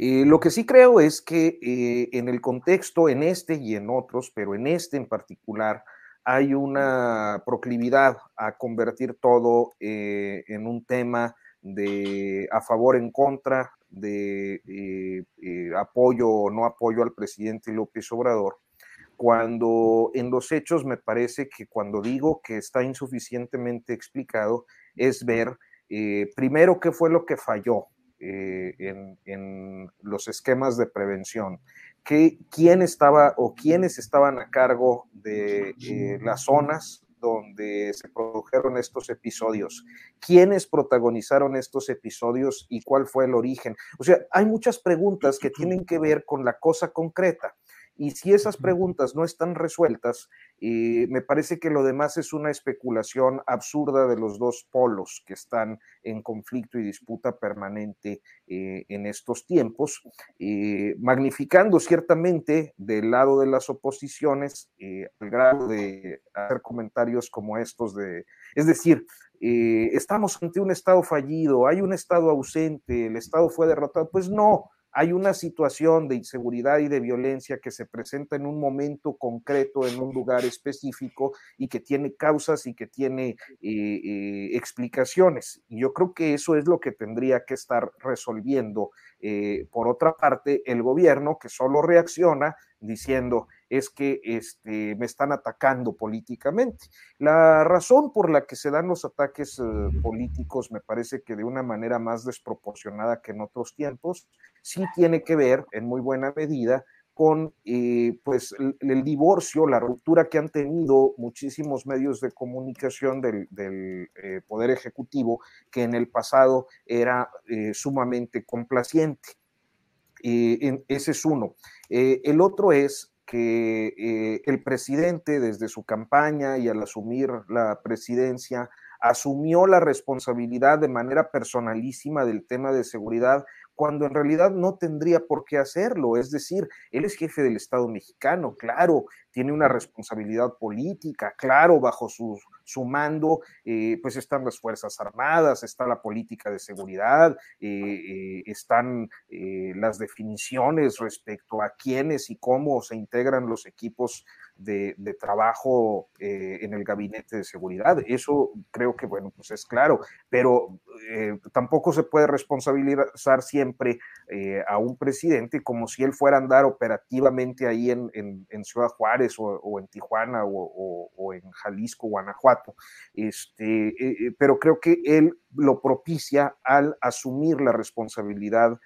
Eh, lo que sí creo es que eh, en el contexto, en este y en otros, pero en este en particular, hay una proclividad a convertir todo eh, en un tema de a favor, en contra, de apoyo o no apoyo al presidente López Obrador, cuando en los hechos me parece que cuando digo que está insuficientemente explicado es ver primero qué fue lo que falló, eh, en, los esquemas de prevención. Que, ¿Quién estaba o quiénes estaban a cargo de eh, las zonas donde se produjeron estos episodios? ¿Quiénes protagonizaron estos episodios y cuál fue el origen? O sea, hay muchas preguntas que tienen que ver con la cosa concreta. Y si esas preguntas no están resueltas, eh, me parece que lo demás es una especulación absurda de los dos polos que están en conflicto y disputa permanente eh, en estos tiempos, eh, magnificando ciertamente del lado de las oposiciones el grado de hacer comentarios como estos de, es decir, estamos ante un Estado fallido, hay un Estado ausente, el Estado fue derrotado. Pues no, hay una situación de inseguridad y de violencia que se presenta en un momento concreto, en un lugar específico y que tiene causas y que tiene eh, eh, explicaciones. Y yo creo que eso es lo que tendría que estar resolviendo, eh, por otra parte, el gobierno que solo reacciona diciendo es que este, me están atacando políticamente. La razón por la que se dan los ataques políticos me parece que de una manera más desproporcionada que en otros tiempos sí tiene que ver en muy buena medida con eh, pues el, divorcio, la ruptura que han tenido muchísimos medios de comunicación del, eh, Poder Ejecutivo, que en el pasado era eh, sumamente complaciente. ese es uno. el otro es que el presidente desde su campaña y al asumir la presidencia asumió la responsabilidad de manera personalísima del tema de seguridad cuando en realidad no tendría por qué hacerlo. Es decir, él es jefe del Estado mexicano, claro, tiene una responsabilidad política, claro, bajo su, su mando, eh, pues están las Fuerzas Armadas, está la política de seguridad, eh, están las definiciones respecto a quiénes y cómo se integran los equipos de, trabajo eh, en el gabinete de seguridad. Eso creo que, bueno, pues es claro, pero eh, tampoco se puede responsabilizar siempre eh, a un presidente como si él fuera a andar operativamente ahí en, Ciudad Juárez o, en Tijuana o, en Jalisco, Guanajuato. Este, pero creo que él lo propicia al asumir la responsabilidad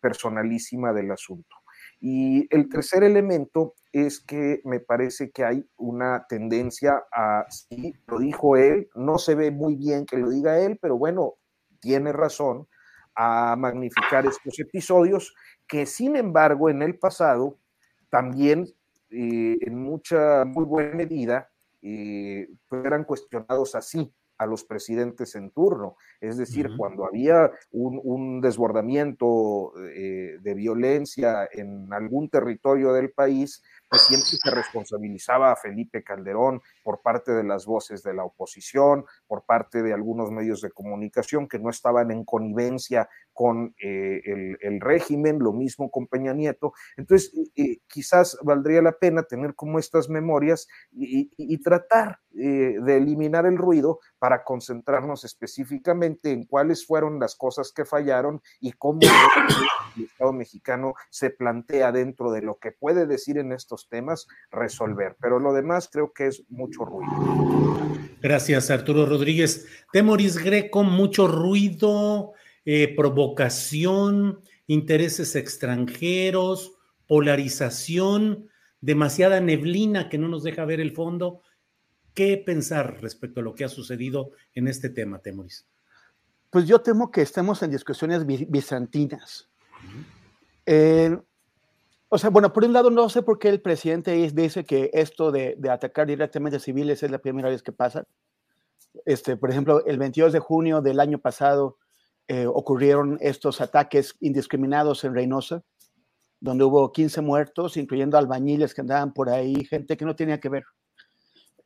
personalísima del asunto. Y el tercer elemento es que me parece que hay una tendencia a, sí, lo dijo él, no se ve muy bien que lo diga él, pero bueno, tiene razón, a magnificar estos episodios que sin embargo en el pasado también eh, en mucha, muy buena medida eh, eran cuestionados así a los presidentes en turno. Es decir, cuando había un, desbordamiento eh, de violencia en algún territorio del país, pues siempre se responsabilizaba a Felipe Calderón por parte de las voces de la oposición, por parte de algunos medios de comunicación que no estaban en connivencia con eh, el, régimen, lo mismo con Peña Nieto. Entonces, eh, quizás valdría la pena tener como estas memorias y, tratar eh, de eliminar el ruido para concentrarnos específicamente en cuáles fueron las cosas que fallaron y cómo el Estado mexicano se plantea dentro de lo que puede decir en estos temas resolver. Pero lo demás creo que es mucho ruido. Gracias, Arturo Rodríguez. Temoris Greco, mucho ruido, eh, provocación, intereses extranjeros, polarización, demasiada neblina que no nos deja ver el fondo. ¿Qué pensar respecto a lo que ha sucedido en este tema, Temoris? Pues yo temo que estemos en discusiones bizantinas. Eh, o sea, bueno, por un lado no sé por qué el presidente dice que esto de, atacar directamente a civiles es la primera vez que pasa. Este, por ejemplo, el 22 de junio del año pasado eh, ocurrieron estos ataques indiscriminados en Reynosa, donde hubo 15 muertos, incluyendo albañiles que andaban por ahí, gente que no tenía que ver.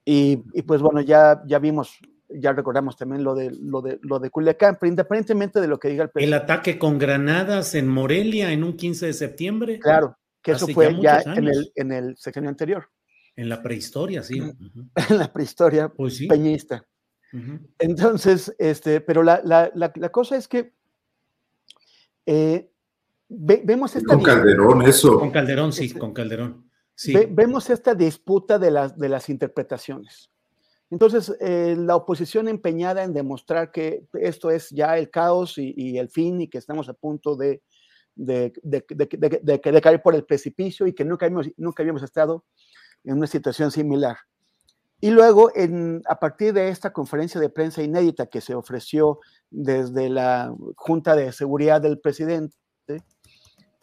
Y, pues bueno, ya, ya vimos, ya recordamos también lo de, lo, de, lo de Culiacán, pero independientemente de lo que diga el presidente. El ataque con granadas en Morelia en un 15 de septiembre. Claro, que eso fue ya, en, el, en el sexenio anterior. En la prehistoria, sí. en la prehistoria pues peñista. Entonces, este, pero la, la, la, cosa es que eh, vemos esta... Con Calderón, eso. Con Calderón, sí, con Calderón. Sí. vemos esta disputa de las, de las interpretaciones. Entonces, eh, la oposición empeñada en demostrar que esto es ya el caos y, y, el fin y que estamos a punto de, de, de, caer por el precipicio y que nunca habíamos, nunca habíamos estado en una situación similar. Y luego, en, a partir de esta conferencia de prensa inédita que se ofreció desde la Junta de Seguridad del presidente,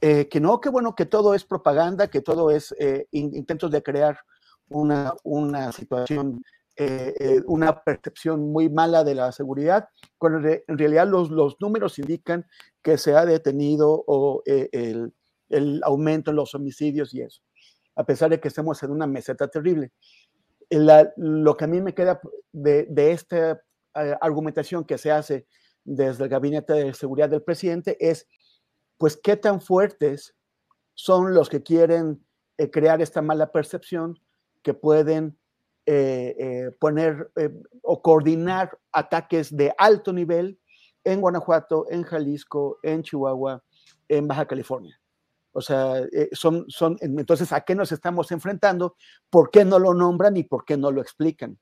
eh, que no, que bueno, que todo es propaganda, que todo es eh, intentos de crear una, una situación eh, eh, una percepción muy mala de la seguridad, cuando en realidad los, los números indican que se ha detenido o, eh, el, el, aumento en los homicidios y eso, a pesar de que estemos en una meseta terrible. lo que a mí me queda de, de esta argumentación que se hace desde el Gabinete de Seguridad del presidente es, pues, qué tan fuertes son los que quieren crear esta mala percepción que pueden eh, eh, poner eh, o coordinar ataques de alto nivel en Guanajuato, en Jalisco, en Chihuahua, en Baja California. O sea, son, son, entonces, ¿a qué nos estamos enfrentando? ¿Por qué no lo nombran y por qué no lo explican?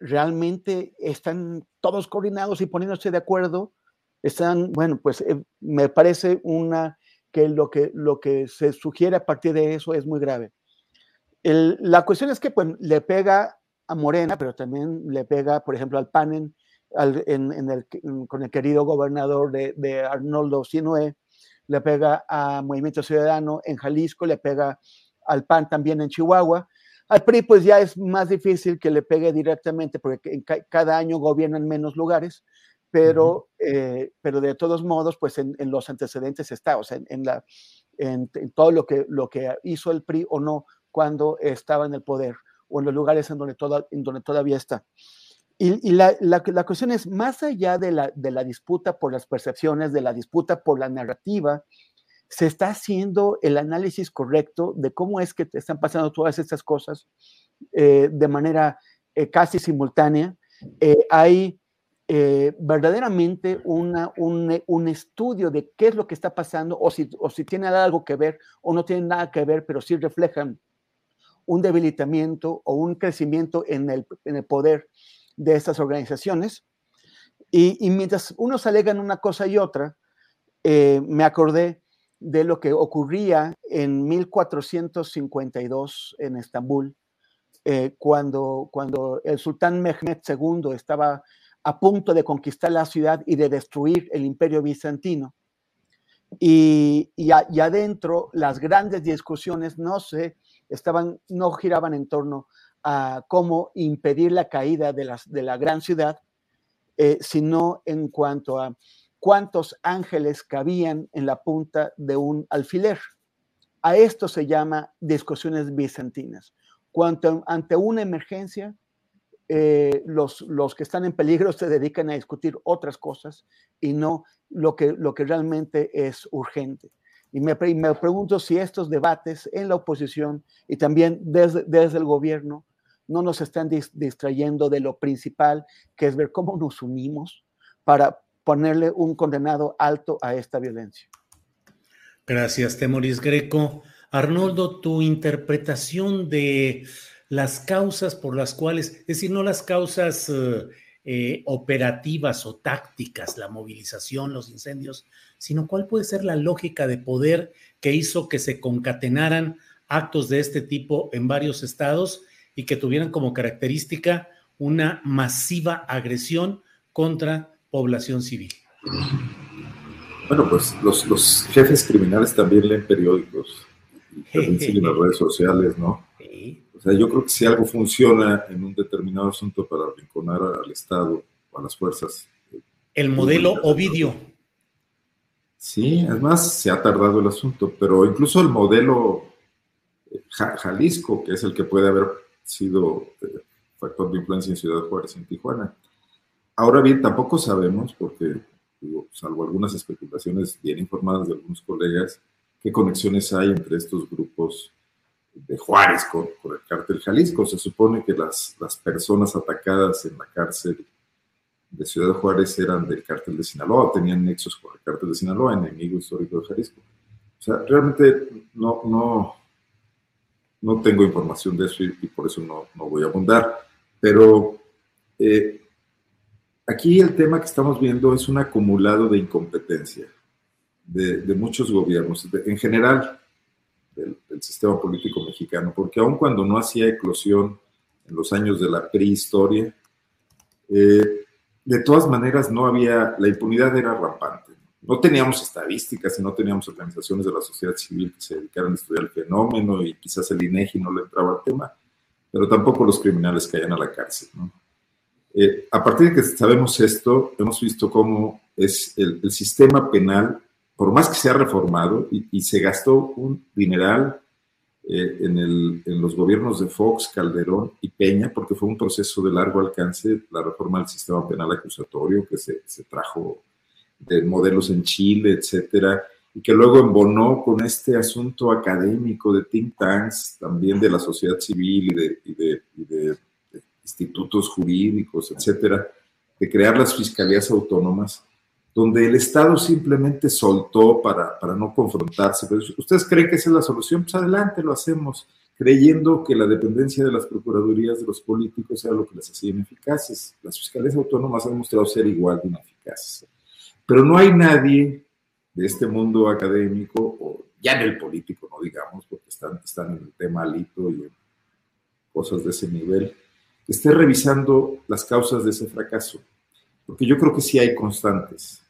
realmente están todos coordinados y poniéndose de acuerdo. Están, bueno, pues me parece una que lo que lo que se sugiere a partir de eso es muy grave la cuestión es que pues, le pega a Morena, pero también le pega, por ejemplo, al PAN con el querido gobernador de, Arnoldo Sinue, le pega a Movimiento Ciudadano en Jalisco, le pega al PAN también en Chihuahua. Al PRI pues ya es más difícil que le pegue directamente porque cada año gobiernan menos lugares, pero, eh, pero de todos modos, pues en, los antecedentes está, o sea, en, la, en, todo lo que, lo que hizo el PRI o no cuando estaba en el poder o en los lugares en donde, en donde todavía está. Y, la, la, la, cuestión es, más allá de la, de la disputa por las percepciones, de la disputa por la narrativa, se está haciendo el análisis correcto de cómo es que te están pasando todas estas cosas eh, de manera eh, casi simultánea. Eh, hay verdaderamente una, un, un, estudio de qué es lo que está pasando o si, o si tiene algo que ver o no tiene nada que ver, pero sí reflejan un debilitamiento o un crecimiento en el, en el poder de estas organizaciones. Y, mientras unos alegan una cosa y otra, me acordé de lo que ocurría en 1452 en Estambul, eh, cuando, cuando el sultán Mehmed II estaba a punto de conquistar la ciudad y de destruir el imperio bizantino. Y, y, adentro las grandes discusiones no se estaban, no giraban en torno a cómo impedir la caída de, las, de la gran ciudad, eh, sino en cuanto a cuántos ángeles cabían en la punta de un alfiler. A esto se llama discusiones bizantinas. Cuando ante una emergencia, eh, los, los, que están en peligro se dedican a discutir otras cosas y no lo que, lo que realmente es urgente. Y me, me pregunto si estos debates en la oposición y también desde, desde el gobierno no nos están distrayendo de lo principal, que es ver cómo nos unimos para, ponerle un condenado alto a esta violencia. Gracias, Temoris Greco. Arnoldo, tu interpretación de las causas por las cuales, es decir, no las causas eh, eh, operativas o tácticas, la movilización, los incendios, sino cuál puede ser la lógica de poder que hizo que se concatenaran actos de este tipo en varios estados y que tuvieran como característica una masiva agresión contra población civil. Bueno, pues los, jefes criminales también leen periódicos y también siguen las redes sociales, ¿no? O sea, yo creo que si algo funciona en un determinado asunto para arrinconar al Estado o a las fuerzas. Eh, el modelo Ovidio. Sí, además se ha tardado el asunto, pero incluso el modelo eh, Jalisco, que es el que puede haber sido eh, factor de influencia en Ciudad Juárez, en Tijuana, Ahora bien, tampoco sabemos, porque salvo algunas especulaciones bien informadas de algunos colegas, qué conexiones hay entre estos grupos de Juárez con, el cártel Jalisco. Se supone que las, las personas atacadas en la cárcel de Ciudad Juárez eran del cártel de Sinaloa, tenían nexos con el cártel de Sinaloa, enemigo histórico de Jalisco. O sea, realmente no, no, no tengo información de eso y, por eso no, no, voy a abundar, pero eh, Aquí el tema que estamos viendo es un acumulado de incompetencia de, muchos gobiernos, en general del, sistema político mexicano, porque aun cuando no hacía eclosión en los años de la prehistoria, eh, de todas maneras no había, la impunidad era rampante. No teníamos estadísticas y no teníamos organizaciones de la sociedad civil que se dedicaran a estudiar el fenómeno y quizás el INEGI no le entraba al tema, pero tampoco los criminales caían a la cárcel. ¿no? Eh, a partir de que sabemos esto, hemos visto cómo es el, sistema penal, por más que se ha reformado y, se gastó un dineral eh, en, los gobiernos de Fox, Calderón y Peña, porque fue un proceso de largo alcance, la reforma del sistema penal acusatorio que se, trajo de modelos en Chile, etcétera, y que luego embonó con este asunto académico de think tanks, también de la sociedad civil y de institutos jurídicos, etcétera, de crear las fiscalías autónomas, donde el Estado simplemente soltó para, para no confrontarse. Pero ¿Ustedes creen que esa es la solución? Pues adelante, lo hacemos, creyendo que la dependencia de las procuradurías de los políticos era lo que las hacía ineficaces. Las fiscalías autónomas han mostrado ser igual de ineficaces. Pero no hay nadie de este mundo académico, o ya en el político, no digamos, porque están, están en el tema alito y en cosas de ese nivel, esté revisando las causas de ese fracaso, porque yo creo que sí hay constantes.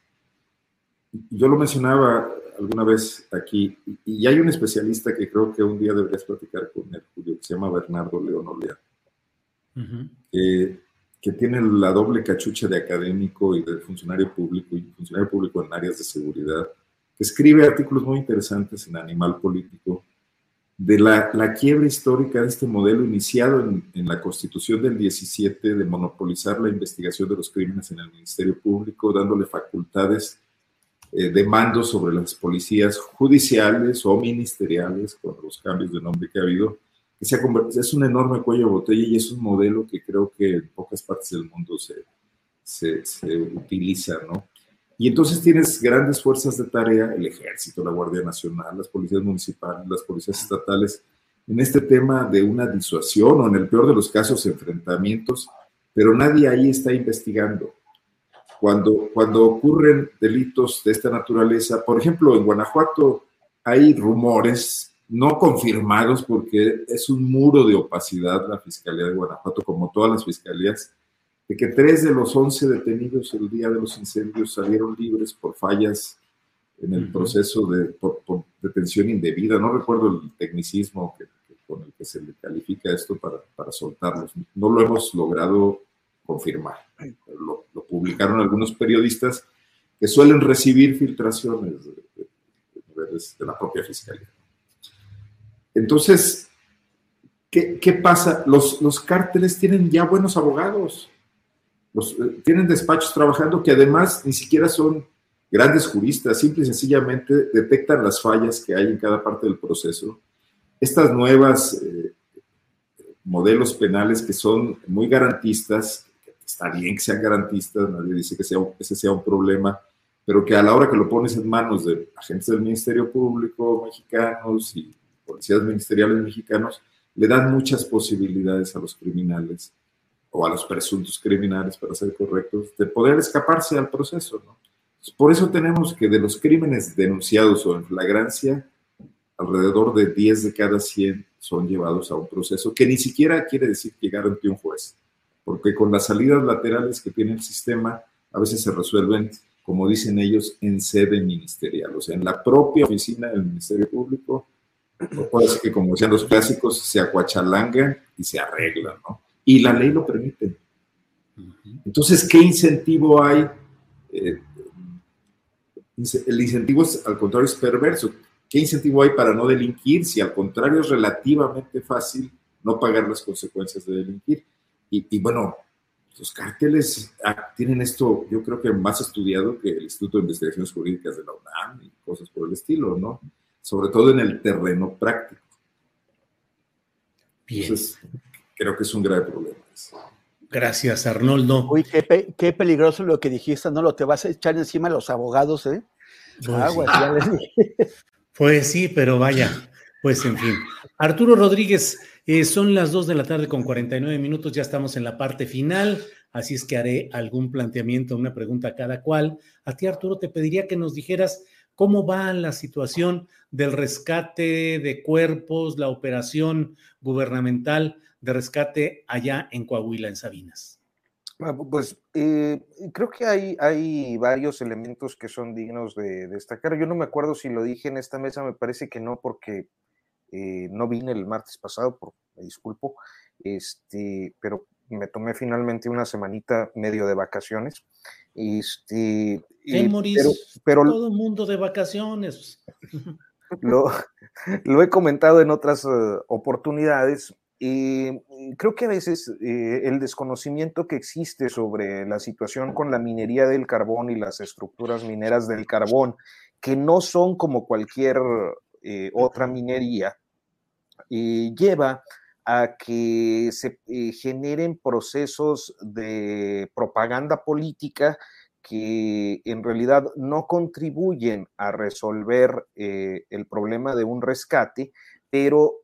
Yo lo mencionaba alguna vez aquí, y hay un especialista que creo que un día deberías platicar con él, Julio, que se llama Bernardo León Olea. que tiene la doble cachucha de académico y de funcionario público y funcionario público en áreas de seguridad, que escribe artículos muy interesantes en Animal Político de la, la quiebra histórica de este modelo iniciado en, en, la Constitución del 17 de monopolizar la investigación de los crímenes en el Ministerio Público, dándole facultades eh, de mando sobre las policías judiciales o ministeriales, con los cambios de nombre que ha habido, es un enorme cuello de botella y es un modelo que creo que en pocas partes del mundo se, se, se utiliza, ¿no? Y entonces tienes grandes fuerzas de tarea, el ejército, la Guardia Nacional, las policías municipales, las policías estatales, en este tema de una disuasión o en el peor de los casos enfrentamientos, pero nadie ahí está investigando. Cuando, cuando ocurren delitos de esta naturaleza, por ejemplo, en Guanajuato hay rumores no confirmados porque es un muro de opacidad la Fiscalía de Guanajuato, como todas las fiscalías, de que tres de los once detenidos el día de los incendios salieron libres por fallas en el proceso de por, detención indebida. No recuerdo el tecnicismo que, con el que se le califica esto para, para, soltarlos. No lo hemos logrado confirmar. Lo, publicaron algunos periodistas que suelen recibir filtraciones de la propia fiscalía. Entonces, ¿qué, qué pasa? Los, los cárteles tienen ya buenos abogados los, eh, tienen despachos trabajando que además ni siquiera son grandes juristas, simple y sencillamente detectan las fallas que hay en cada parte del proceso. Estas nuevas eh, modelos penales que son muy garantistas, está bien que sean garantistas, nadie dice que sea, ese sea un problema, pero que a la hora que lo pones en manos de agentes del Ministerio Público mexicanos y policías ministeriales mexicanos, le dan muchas posibilidades a los criminales o a los presuntos criminales, para ser correctos, de poder escaparse al proceso. ¿no? Por eso tenemos que de los crímenes denunciados o en flagrancia, alrededor de 10 de cada 100 son llevados a un proceso que ni siquiera quiere decir llegar ante un juez, porque con las salidas laterales que tiene el sistema, a veces se resuelven, como dicen ellos, en sede ministerial, o sea, en la propia oficina del Ministerio Público, o puede ser que, como decían los clásicos, se acuachalangan y se arreglan, ¿no? y la ley lo permite. Entonces, ¿qué incentivo hay? Eh, el incentivo, es, al contrario, es perverso. ¿Qué incentivo hay para no delinquir si al contrario es relativamente fácil no pagar las consecuencias de delinquir? Y, y bueno, los cárteles ah, tienen esto, yo creo que más estudiado que el Instituto de Investigaciones Jurídicas de la UNAM y cosas por el estilo, ¿no? Sobre todo en el terreno práctico. Bien. Entonces, creo que es un grave problema. Gracias, Arnoldo. Uy, qué, pe qué, peligroso lo que dijiste, ¿no? Lo te vas a echar encima a los abogados, ¿eh? Pues, Aguas, sí. pues sí, pero vaya, pues en fin. Arturo Rodríguez, eh, son las 2 de la tarde con 49 minutos, ya estamos en la parte final, así es que haré algún planteamiento, una pregunta a cada cual. A ti, Arturo, te pediría que nos dijeras cómo va la situación del rescate de cuerpos, la operación gubernamental de rescate allá en Coahuila, en Sabinas? Ah, pues eh, creo que hay, hay varios elementos que son dignos de, destacar. Yo no me acuerdo si lo dije en esta mesa, me parece que no, porque eh, no vine el martes pasado, por, me disculpo, este, pero me tomé finalmente una semanita medio de vacaciones. Este, pero, pero, todo el mundo de vacaciones. Lo, lo, he comentado en otras uh, oportunidades eh, creo que a veces eh, el desconocimiento que existe sobre la situación con la minería del carbón y las estructuras mineras del carbón, que no son como cualquier eh, otra minería, eh, lleva a que se eh, generen procesos de propaganda política que en realidad no contribuyen a resolver el problema de un rescate, pero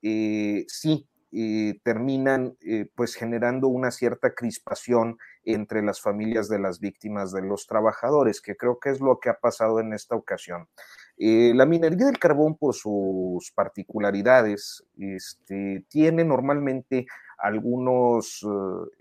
sí eh, terminan eh, pues generando una cierta crispación entre las familias de las víctimas de los trabajadores, que creo que es lo que ha pasado en esta ocasión. Eh, la minería del carbón, por sus particularidades, este, tiene normalmente algunos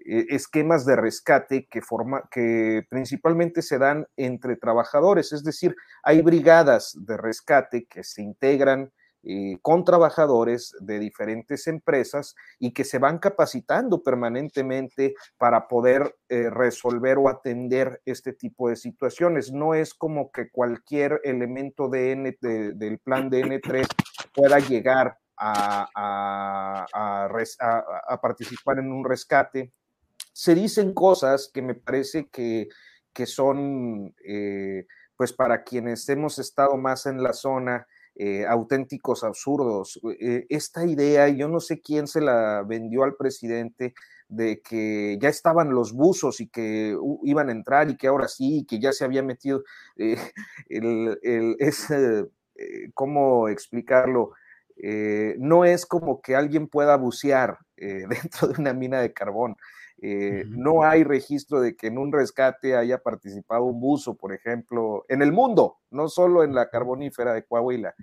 e, esquemas de rescate que, forma, que principalmente se dan entre trabajadores, es decir, hay brigadas de rescate que se integran eh, con trabajadores de diferentes empresas y que se van capacitando permanentemente para poder eh, resolver o atender este tipo de situaciones. No es como que cualquier elemento de del plan de N3 pueda llegar a, a, participar en un rescate. Se dicen cosas que me parece que, que son, eh, pues para quienes hemos estado más en la zona, eh, auténticos absurdos. Eh, esta idea, yo no sé quién se la vendió al presidente de que ya estaban los buzos y que iban a entrar y que ahora sí, que ya se había metido eh, el, el, ese, ¿cómo explicarlo? no es como que alguien pueda bucear dentro de una mina de carbón. Eh, no hay registro de que en un rescate haya participado un buzo, por ejemplo, en el mundo, no solo en la carbonífera de Coahuila.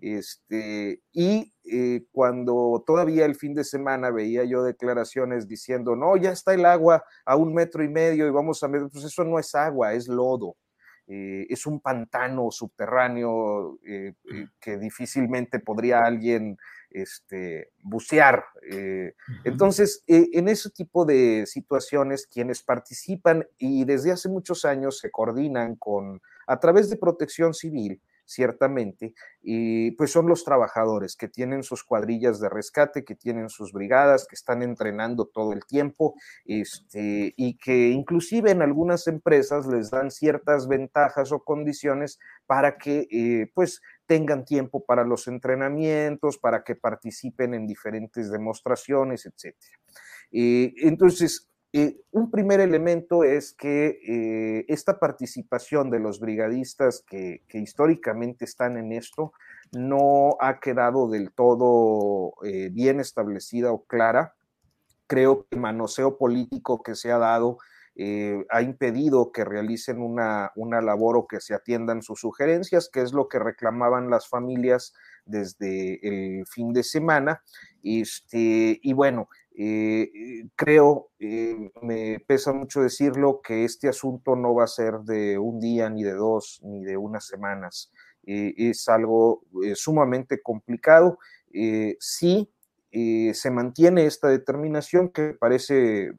Este, y eh, cuando todavía el fin de semana veía yo declaraciones diciendo, no, ya está el agua a un metro y medio y vamos a ver, pues eso no es agua, es lodo. Eh, es un pantano subterráneo que difícilmente podría alguien este, bucear. Eh, entonces, eh, en ese tipo de situaciones, quienes participan y desde hace muchos años se coordinan con, a través de protección civil, ciertamente, y pues son los trabajadores que tienen sus cuadrillas de rescate, que tienen sus brigadas, que están entrenando todo el tiempo, este, y que inclusive en algunas empresas les dan ciertas ventajas o condiciones para que eh, pues tengan tiempo para los entrenamientos, para que participen en diferentes demostraciones, etc. Eh, entonces, eh, un primer elemento es que eh, esta participación de los brigadistas que, históricamente están en esto no ha quedado del todo eh, bien establecida o clara. Creo que el manoseo político que se ha dado ha impedido que realicen una, labor o que se atiendan sus sugerencias, que es lo que reclamaban las familias desde el fin de semana. Este, y bueno, eh, creo, eh, me pesa mucho decirlo, que este asunto no va a ser de un día, ni de dos, ni de unas semanas. Eh, es algo sumamente complicado. sí, se mantiene esta determinación que parece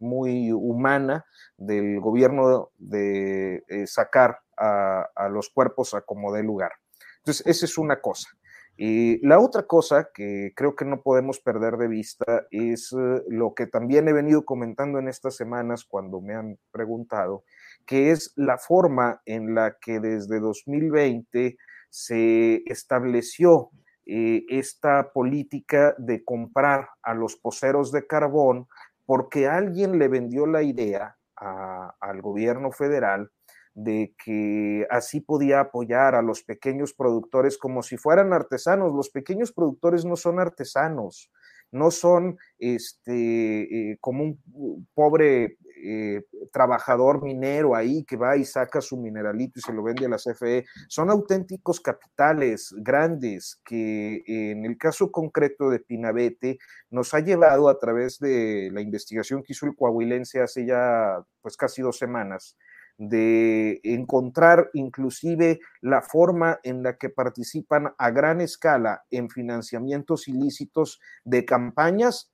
muy humana del gobierno de sacar a, a, los cuerpos a como dé lugar. Entonces, esa es una cosa. Y la otra cosa que creo que no podemos perder de vista es eh, lo que también he venido comentando en estas semanas cuando me han preguntado, que es la forma en la que desde 2020 se estableció eh, esta política de comprar a los poseros de carbón porque alguien le vendió la idea al gobierno federal de que así podía apoyar a los pequeños productores como si fueran artesanos. Los pequeños productores no son artesanos, no son este, eh, como un pobre eh, trabajador minero ahí que va y saca su mineralito y se lo vende a la CFE. Son auténticos capitales grandes que en el caso concreto de Pinabete nos ha llevado a través de la investigación que hizo el coahuilense hace ya pues casi dos semanas de encontrar inclusive la forma en la que participan a gran escala en financiamientos ilícitos de campañas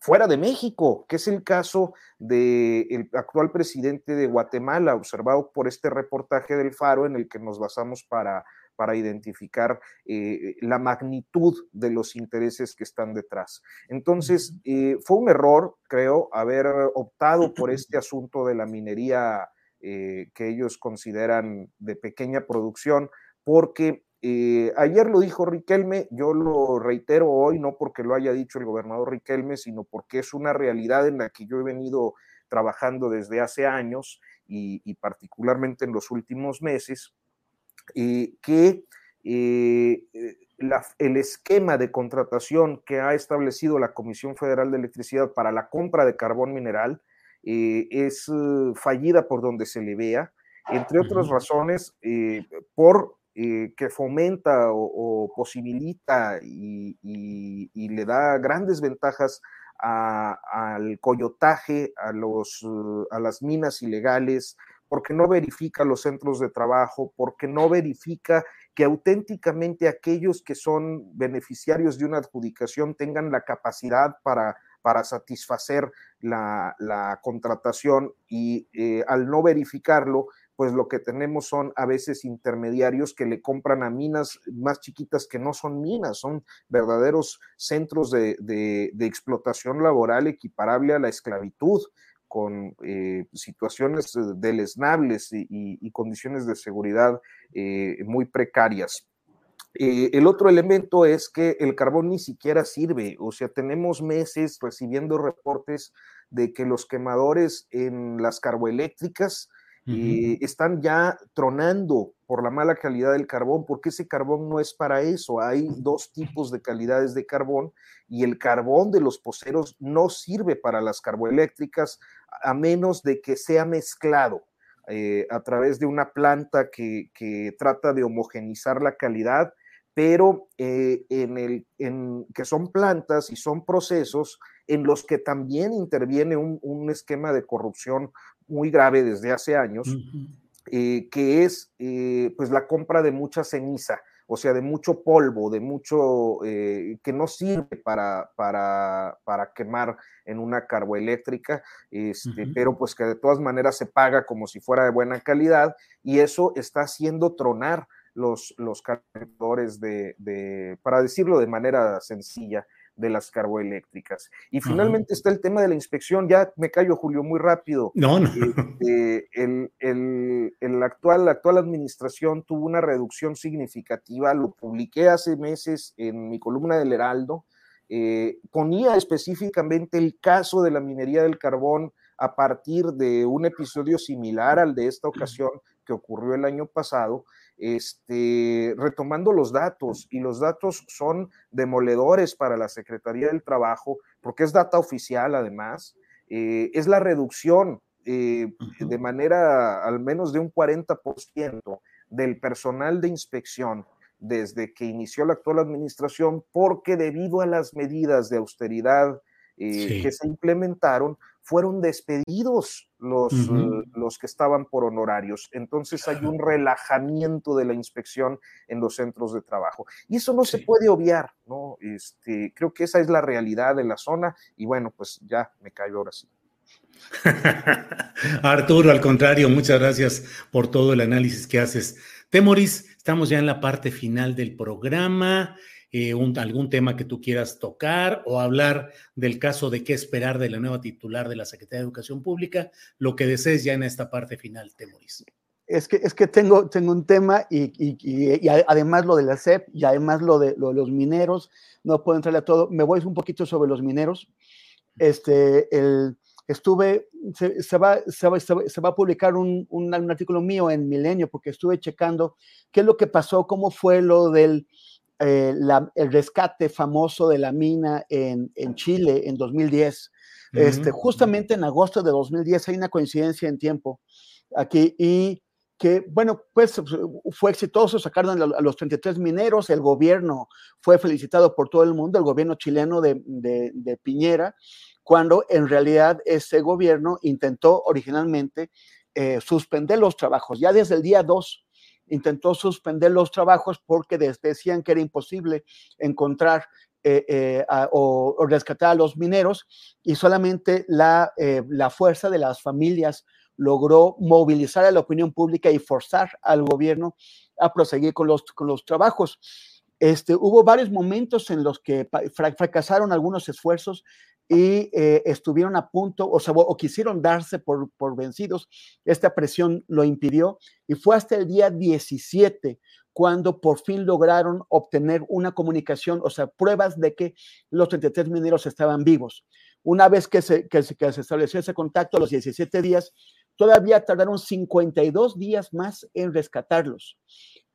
fuera de México, que es el caso del actual presidente de Guatemala, observado por este reportaje del Faro en el que nos basamos para, para identificar eh, la magnitud de los intereses que están detrás. Entonces, eh, fue un error, creo, haber optado por este asunto de la minería eh, que ellos consideran de pequeña producción, porque eh, ayer lo dijo Riquelme, yo lo reitero hoy, no porque lo haya dicho el gobernador Riquelme, sino porque es una realidad en la que yo he venido trabajando desde hace años y, particularmente en los últimos meses, eh, que el esquema de contratación que ha establecido la Comisión Federal de Electricidad para la compra de carbón mineral eh, es eh, fallida por donde se le vea, entre otras razones, eh, por que fomenta o, posibilita y, le da grandes ventajas al coyotaje, a, los, a las minas ilegales, porque no verifica los centros de trabajo, porque no verifica que auténticamente aquellos que son beneficiarios de una adjudicación tengan la capacidad para, para satisfacer la, contratación y eh, al no verificarlo, pues lo que tenemos son a veces intermediarios que le compran a minas más chiquitas que no son minas, son verdaderos centros de, explotación laboral equiparable a la esclavitud con eh, situaciones deleznables y, condiciones de seguridad eh, muy precarias. Eh, el otro elemento es que el carbón ni siquiera sirve, o sea, tenemos meses recibiendo reportes de que los quemadores en las carboeléctricas están ya tronando por la mala calidad del carbón, porque ese carbón no es para eso. Hay dos tipos de calidades de carbón y el carbón de los poceros no sirve para las carboeléctricas a menos de que sea mezclado. Eh, a través de una planta que, trata de homogenizar la calidad, pero eh, en el, en, que son plantas y son procesos en los que también interviene un, un esquema de corrupción muy grave desde hace años, eh, que es eh, pues la compra de mucha ceniza, o sea, de mucho polvo, de mucho que no sirve para, para, para, quemar en una carboeléctrica, este, pero pues que de todas maneras se paga como si fuera de buena calidad y eso está haciendo tronar los, los cargadores de, de, para decirlo de manera sencilla, de las carboeléctricas. Y finalmente está el tema de la inspección. Ya me callo, Julio, muy rápido. No, no. Este, el, actual, la actual administración tuvo una reducción significativa. Lo publiqué hace meses en mi columna del Heraldo. Eh, ponía específicamente el caso de la minería del carbón a partir de un episodio similar al de esta ocasión que ocurrió el año pasado, este, retomando los datos, y los datos son demoledores para la Secretaría del Trabajo, porque es data oficial además, eh, es la reducción eh, de manera al menos de un 40% del personal de inspección desde que inició la actual administración, porque debido a las medidas de austeridad eh, que se implementaron, fueron despedidos los, los que estaban por honorarios. Entonces hay un relajamiento de la inspección en los centros de trabajo. Y eso no se puede obviar, ¿no? Este, creo que esa es la realidad de la zona y bueno, pues ya me caigo ahora sí. Arturo, al contrario, muchas gracias por todo el análisis que haces. Temoris, estamos ya en la parte final del programa. Eh, algún tema que tú quieras tocar o hablar del caso de qué esperar de la nueva titular de la Secretaría de Educación Pública, lo que desees ya en esta parte final, Temoris. Es que, es que tengo, tengo un tema y, además lo de la CEP y además lo de, los mineros, no puedo entrarle a todo. Me voy un poquito sobre los mineros. Este, el, estuve, se, va, se, va, se, va, a publicar un, un, artículo mío en Milenio porque estuve checando qué es lo que pasó, cómo fue lo del eh, el rescate famoso de la mina en, Chile en 2010. este, justamente en agosto de 2010 hay una coincidencia en tiempo aquí y que, bueno, pues fue exitoso, sacaron a los 33 mineros, el gobierno fue felicitado por todo el mundo, el gobierno chileno de, Piñera, cuando en realidad ese gobierno intentó originalmente eh, suspender los trabajos. Ya desde el día 2 intentó suspender los trabajos porque decían que era imposible encontrar eh, eh, o, rescatar a los mineros y solamente la, eh, la, fuerza de las familias logró movilizar a la opinión pública y forzar al gobierno a proseguir con los, con los trabajos. Este, hubo varios momentos en los que fracasaron algunos esfuerzos y eh, estuvieron a punto o, o quisieron darse por, por, vencidos. Esta presión lo impidió y fue hasta el día 17 cuando por fin lograron obtener una comunicación, o sea, pruebas de que los 33 mineros estaban vivos. Una vez que se, que que se estableció ese contacto, a los 17 días, todavía tardaron 52 días más en rescatarlos,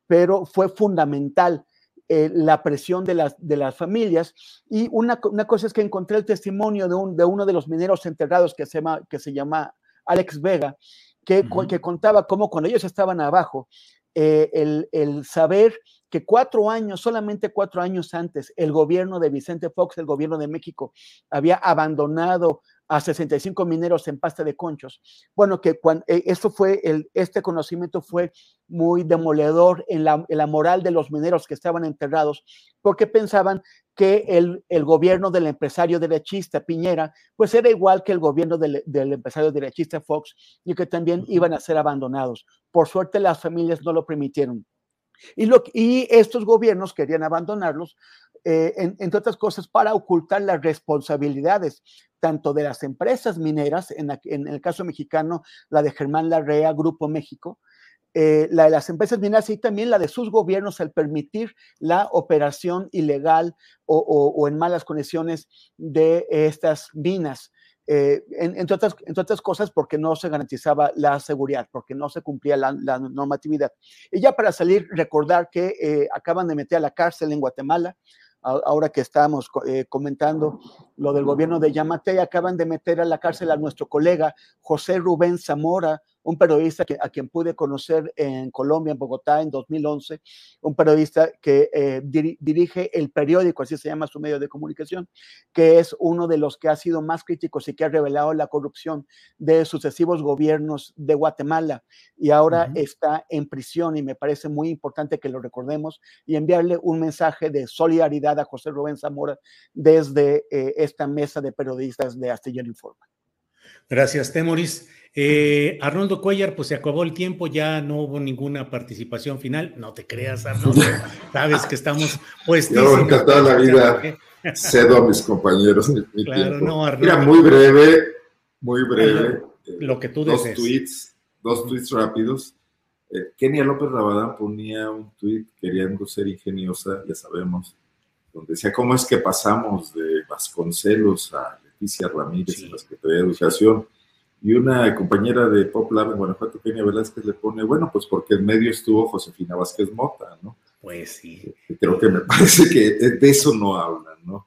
pero fue fundamental eh, la presión de las, de las familias. Y una, cosa es que encontré el testimonio de, un, de uno de los mineros enterrados que se llama, que se llama Alex Vega, que, que contaba cómo cuando ellos estaban abajo, eh, el, el, saber que cuatro años, solamente cuatro años antes, el gobierno de Vicente Fox, el gobierno de México, había abandonado a 65 mineros en pasta de conchos. Bueno, que cuando, eh, esto fue el, este conocimiento fue muy demoledor en la, en la, moral de los mineros que estaban enterrados, porque pensaban que el, el, gobierno del empresario derechista Piñera, pues era igual que el gobierno del, del, empresario derechista Fox y que también iban a ser abandonados. Por suerte las familias no lo permitieron. Y, lo, y estos gobiernos querían abandonarlos, eh, en, entre otras cosas, para ocultar las responsabilidades tanto de las empresas mineras, en, la, en el caso mexicano, la de Germán Larrea, Grupo México, eh, la de las empresas mineras y también la de sus gobiernos al permitir la operación ilegal o, o, o en malas condiciones de estas minas. Eh, en, entre, otras, entre, otras, cosas porque no se garantizaba la seguridad, porque no se cumplía la, la normatividad. Y ya para salir, recordar que eh, acaban de meter a la cárcel en Guatemala, ahora que estamos eh, comentando lo del gobierno de Yamate, acaban de meter a la cárcel a nuestro colega José Rubén Zamora, un periodista que, a quien pude conocer en Colombia, en Bogotá, en 2011, un periodista que eh, dir, dirige el periódico, así se llama su medio de comunicación, que es uno de los que ha sido más críticos y que ha revelado la corrupción de sucesivos gobiernos de Guatemala y ahora uh -huh. está en prisión y me parece muy importante que lo recordemos y enviarle un mensaje de solidaridad a José Rubén Zamora desde eh, esta mesa de periodistas de Astillero Informa. Gracias, Temoris. Eh, Arnoldo Cuellar, pues se acabó el tiempo, ya no hubo ninguna participación final. No te creas, Arnoldo. Sabes que estamos pues. Yo encantada la vida. Cedo a mis compañeros mi, mi claro, tiempo. No, Arnoldo, Mira, muy breve, muy breve. Lo que tú dos desees. tweets, dos tweets rápidos. Eh, Kenia López Rabadán ponía un tweet queriendo ser ingeniosa, ya sabemos, donde decía cómo es que pasamos de Vasconcelos a Leticia Ramírez sí. en la Secretaría de Educación y una compañera de Pop Lab en Guanajuato, Kenia Velázquez, le pone, bueno, pues porque en medio estuvo Josefina Vázquez Mota, ¿no? Pues sí. Creo que me parece que de eso no hablan, ¿no?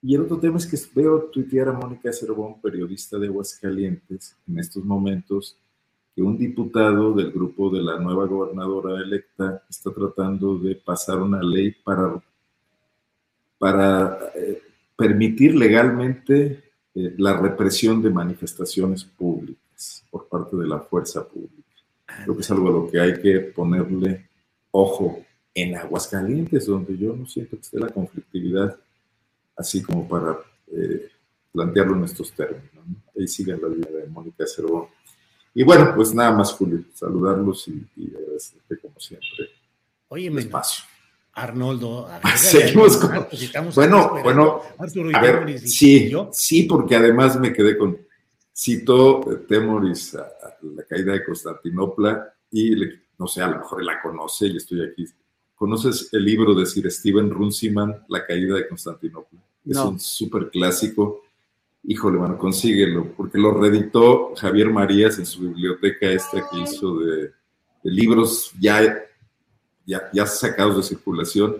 Y el otro tema es que veo tuitear a Mónica Cervón, periodista de Aguascalientes, en estos momentos, que un diputado del grupo de la nueva gobernadora electa está tratando de pasar una ley para, para eh, permitir legalmente eh, la represión de manifestaciones públicas por parte de la fuerza pública. Creo que es algo a lo que hay que ponerle ojo en Aguascalientes, donde yo no siento que esté la conflictividad así como para eh, plantearlo en estos términos. ¿no? Ahí sigue la línea de Mónica Cervón. Y bueno, pues nada más, Julio, saludarlos y, y agradecerte como siempre. Oye, espacio. Arnoldo. Seguimos con... Bueno, bueno, a ver, sí, sí, porque además me quedé con, citó Temoris a, a la caída de Constantinopla y le, no sé, a lo mejor la conoce y estoy aquí. ¿Conoces el libro de Sir Steven Runciman, La caída de Constantinopla? Es no. un súper clásico. Híjole, bueno, consíguelo, porque lo reeditó Javier Marías en su biblioteca esta que hizo de, de libros ya ya, ya sacados de circulación.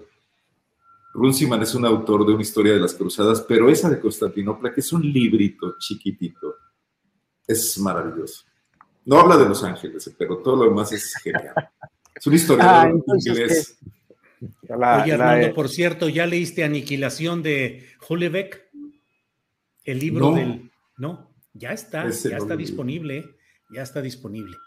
Runciman es un autor de una historia de las cruzadas, pero esa de Constantinopla, que es un librito chiquitito, es maravilloso. No habla de Los Ángeles, pero todo lo demás es genial. Es una historia ah, inglés. La, Oye, Arnaldo, la, por cierto, ¿ya leíste Aniquilación de Hulebeck? El libro no, del... No, ya está, ya está disponible, ya está disponible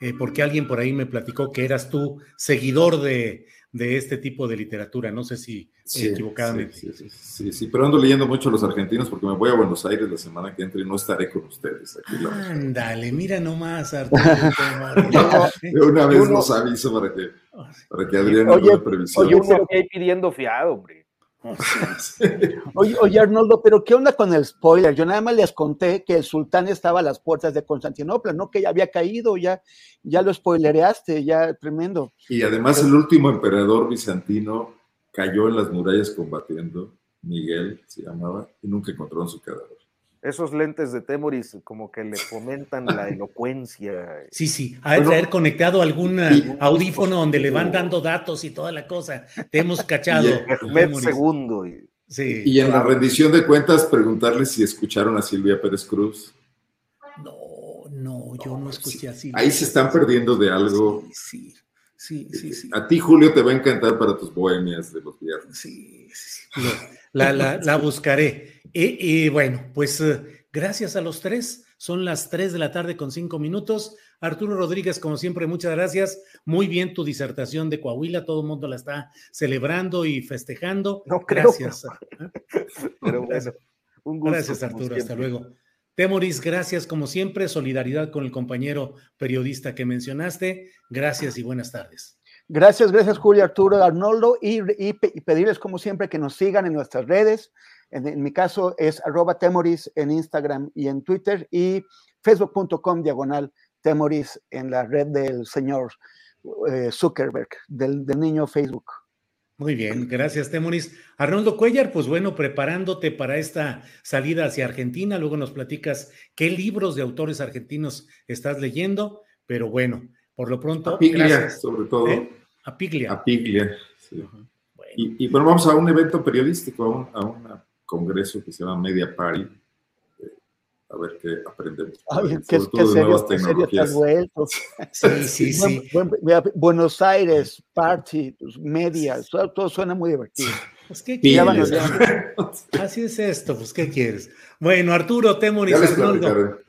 eh, porque alguien por ahí me platicó que eras tú seguidor de, de este tipo de literatura, no sé si sí, equivocadamente. Sí sí, sí sí, pero ando leyendo mucho a los argentinos porque me voy a Buenos Aires la semana que entra y no estaré con ustedes. Aquí Ándale, mira nomás, Arturo. de una vez nos aviso para que, para que Adrián oye, haga previsión. Oye, uno pidiendo fiado, hombre. Oye, oye, Arnoldo, pero ¿qué onda con el spoiler? Yo nada más les conté que el sultán estaba a las puertas de Constantinopla, no que ya había caído, ya, ya lo spoilereaste, ya tremendo. Y además el último emperador bizantino cayó en las murallas combatiendo, Miguel se llamaba, y nunca encontraron su cadáver. Esos lentes de Temoris como que le fomentan la elocuencia. Sí, sí, ha de bueno, traer conectado algún sí, audífono donde le van dando datos y toda la cosa. Te hemos cachado. Med segundo. Y, sí, y en claro. la rendición de cuentas preguntarle si escucharon a Silvia Pérez Cruz. No, no, yo no escuché a Silvia. Ahí se están perdiendo de algo. Sí, sí, sí, sí. A ti, Julio, te va a encantar para tus bohemias de los viernes. Sí, sí. La, la, la, la buscaré. Y, y, bueno, pues uh, Gracias a los tres. Son las tres de la tarde con cinco minutos. Arturo Rodríguez, como siempre, muchas gracias. Muy bien tu disertación de Coahuila. Todo el mundo la está celebrando y festejando. No creo. Gracias. Pero bueno, un gusto. Gracias, Arturo. Hasta luego. Temoris, gracias como siempre. Solidaridad con el compañero periodista que mencionaste. Gracias y buenas tardes. Gracias, gracias Julio, Arturo, Arnoldo y, y pe- y pedirles como siempre que nos sigan en nuestras redes. En, en mi caso es arroba temoris en Instagram y en Twitter y facebook.com diagonal temoris en la red del señor eh, Zuckerberg, del, del niño Facebook. Muy bien, gracias, Temoris. Arnoldo Cuellar, pues bueno, preparándote para esta salida hacia Argentina, luego nos platicas qué libros de autores argentinos estás leyendo, pero bueno, por lo pronto, A Piglia, gracias. sobre todo. ¿Eh? A Piglia. A Piglia. sí. Bueno, Y, y bueno, vamos a un evento periodístico, a un, a un congreso que se llama Media Party. eh, a ver qué aprendemos. Ay, sobre qué, todo qué de serio, nuevas serio tecnologías. sí, sí, sí. Buen- buen- mira, Buenos Aires, party, pues, media, todo, todo suena muy divertido. Pues, ¿qué quieres? Así es esto, pues, ¿qué quieres? Bueno, Arturo, Temoris, Ya les Arnoldo.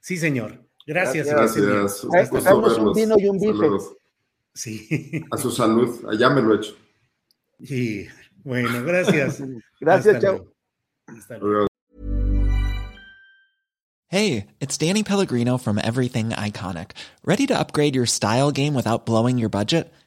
Sí, señor. Gracias. Gracias. y que estén bien. Gracias. un Ahí gusto un vino y un bife. Saludos. Sí. A su salud. Allá me lo he hecho. Y bueno, gracias. Gracias, Hasta chao. luego. Hasta luego. Hey, it's Danny Pellegrino from Everything Iconic. Ready to upgrade your style game without blowing your budget?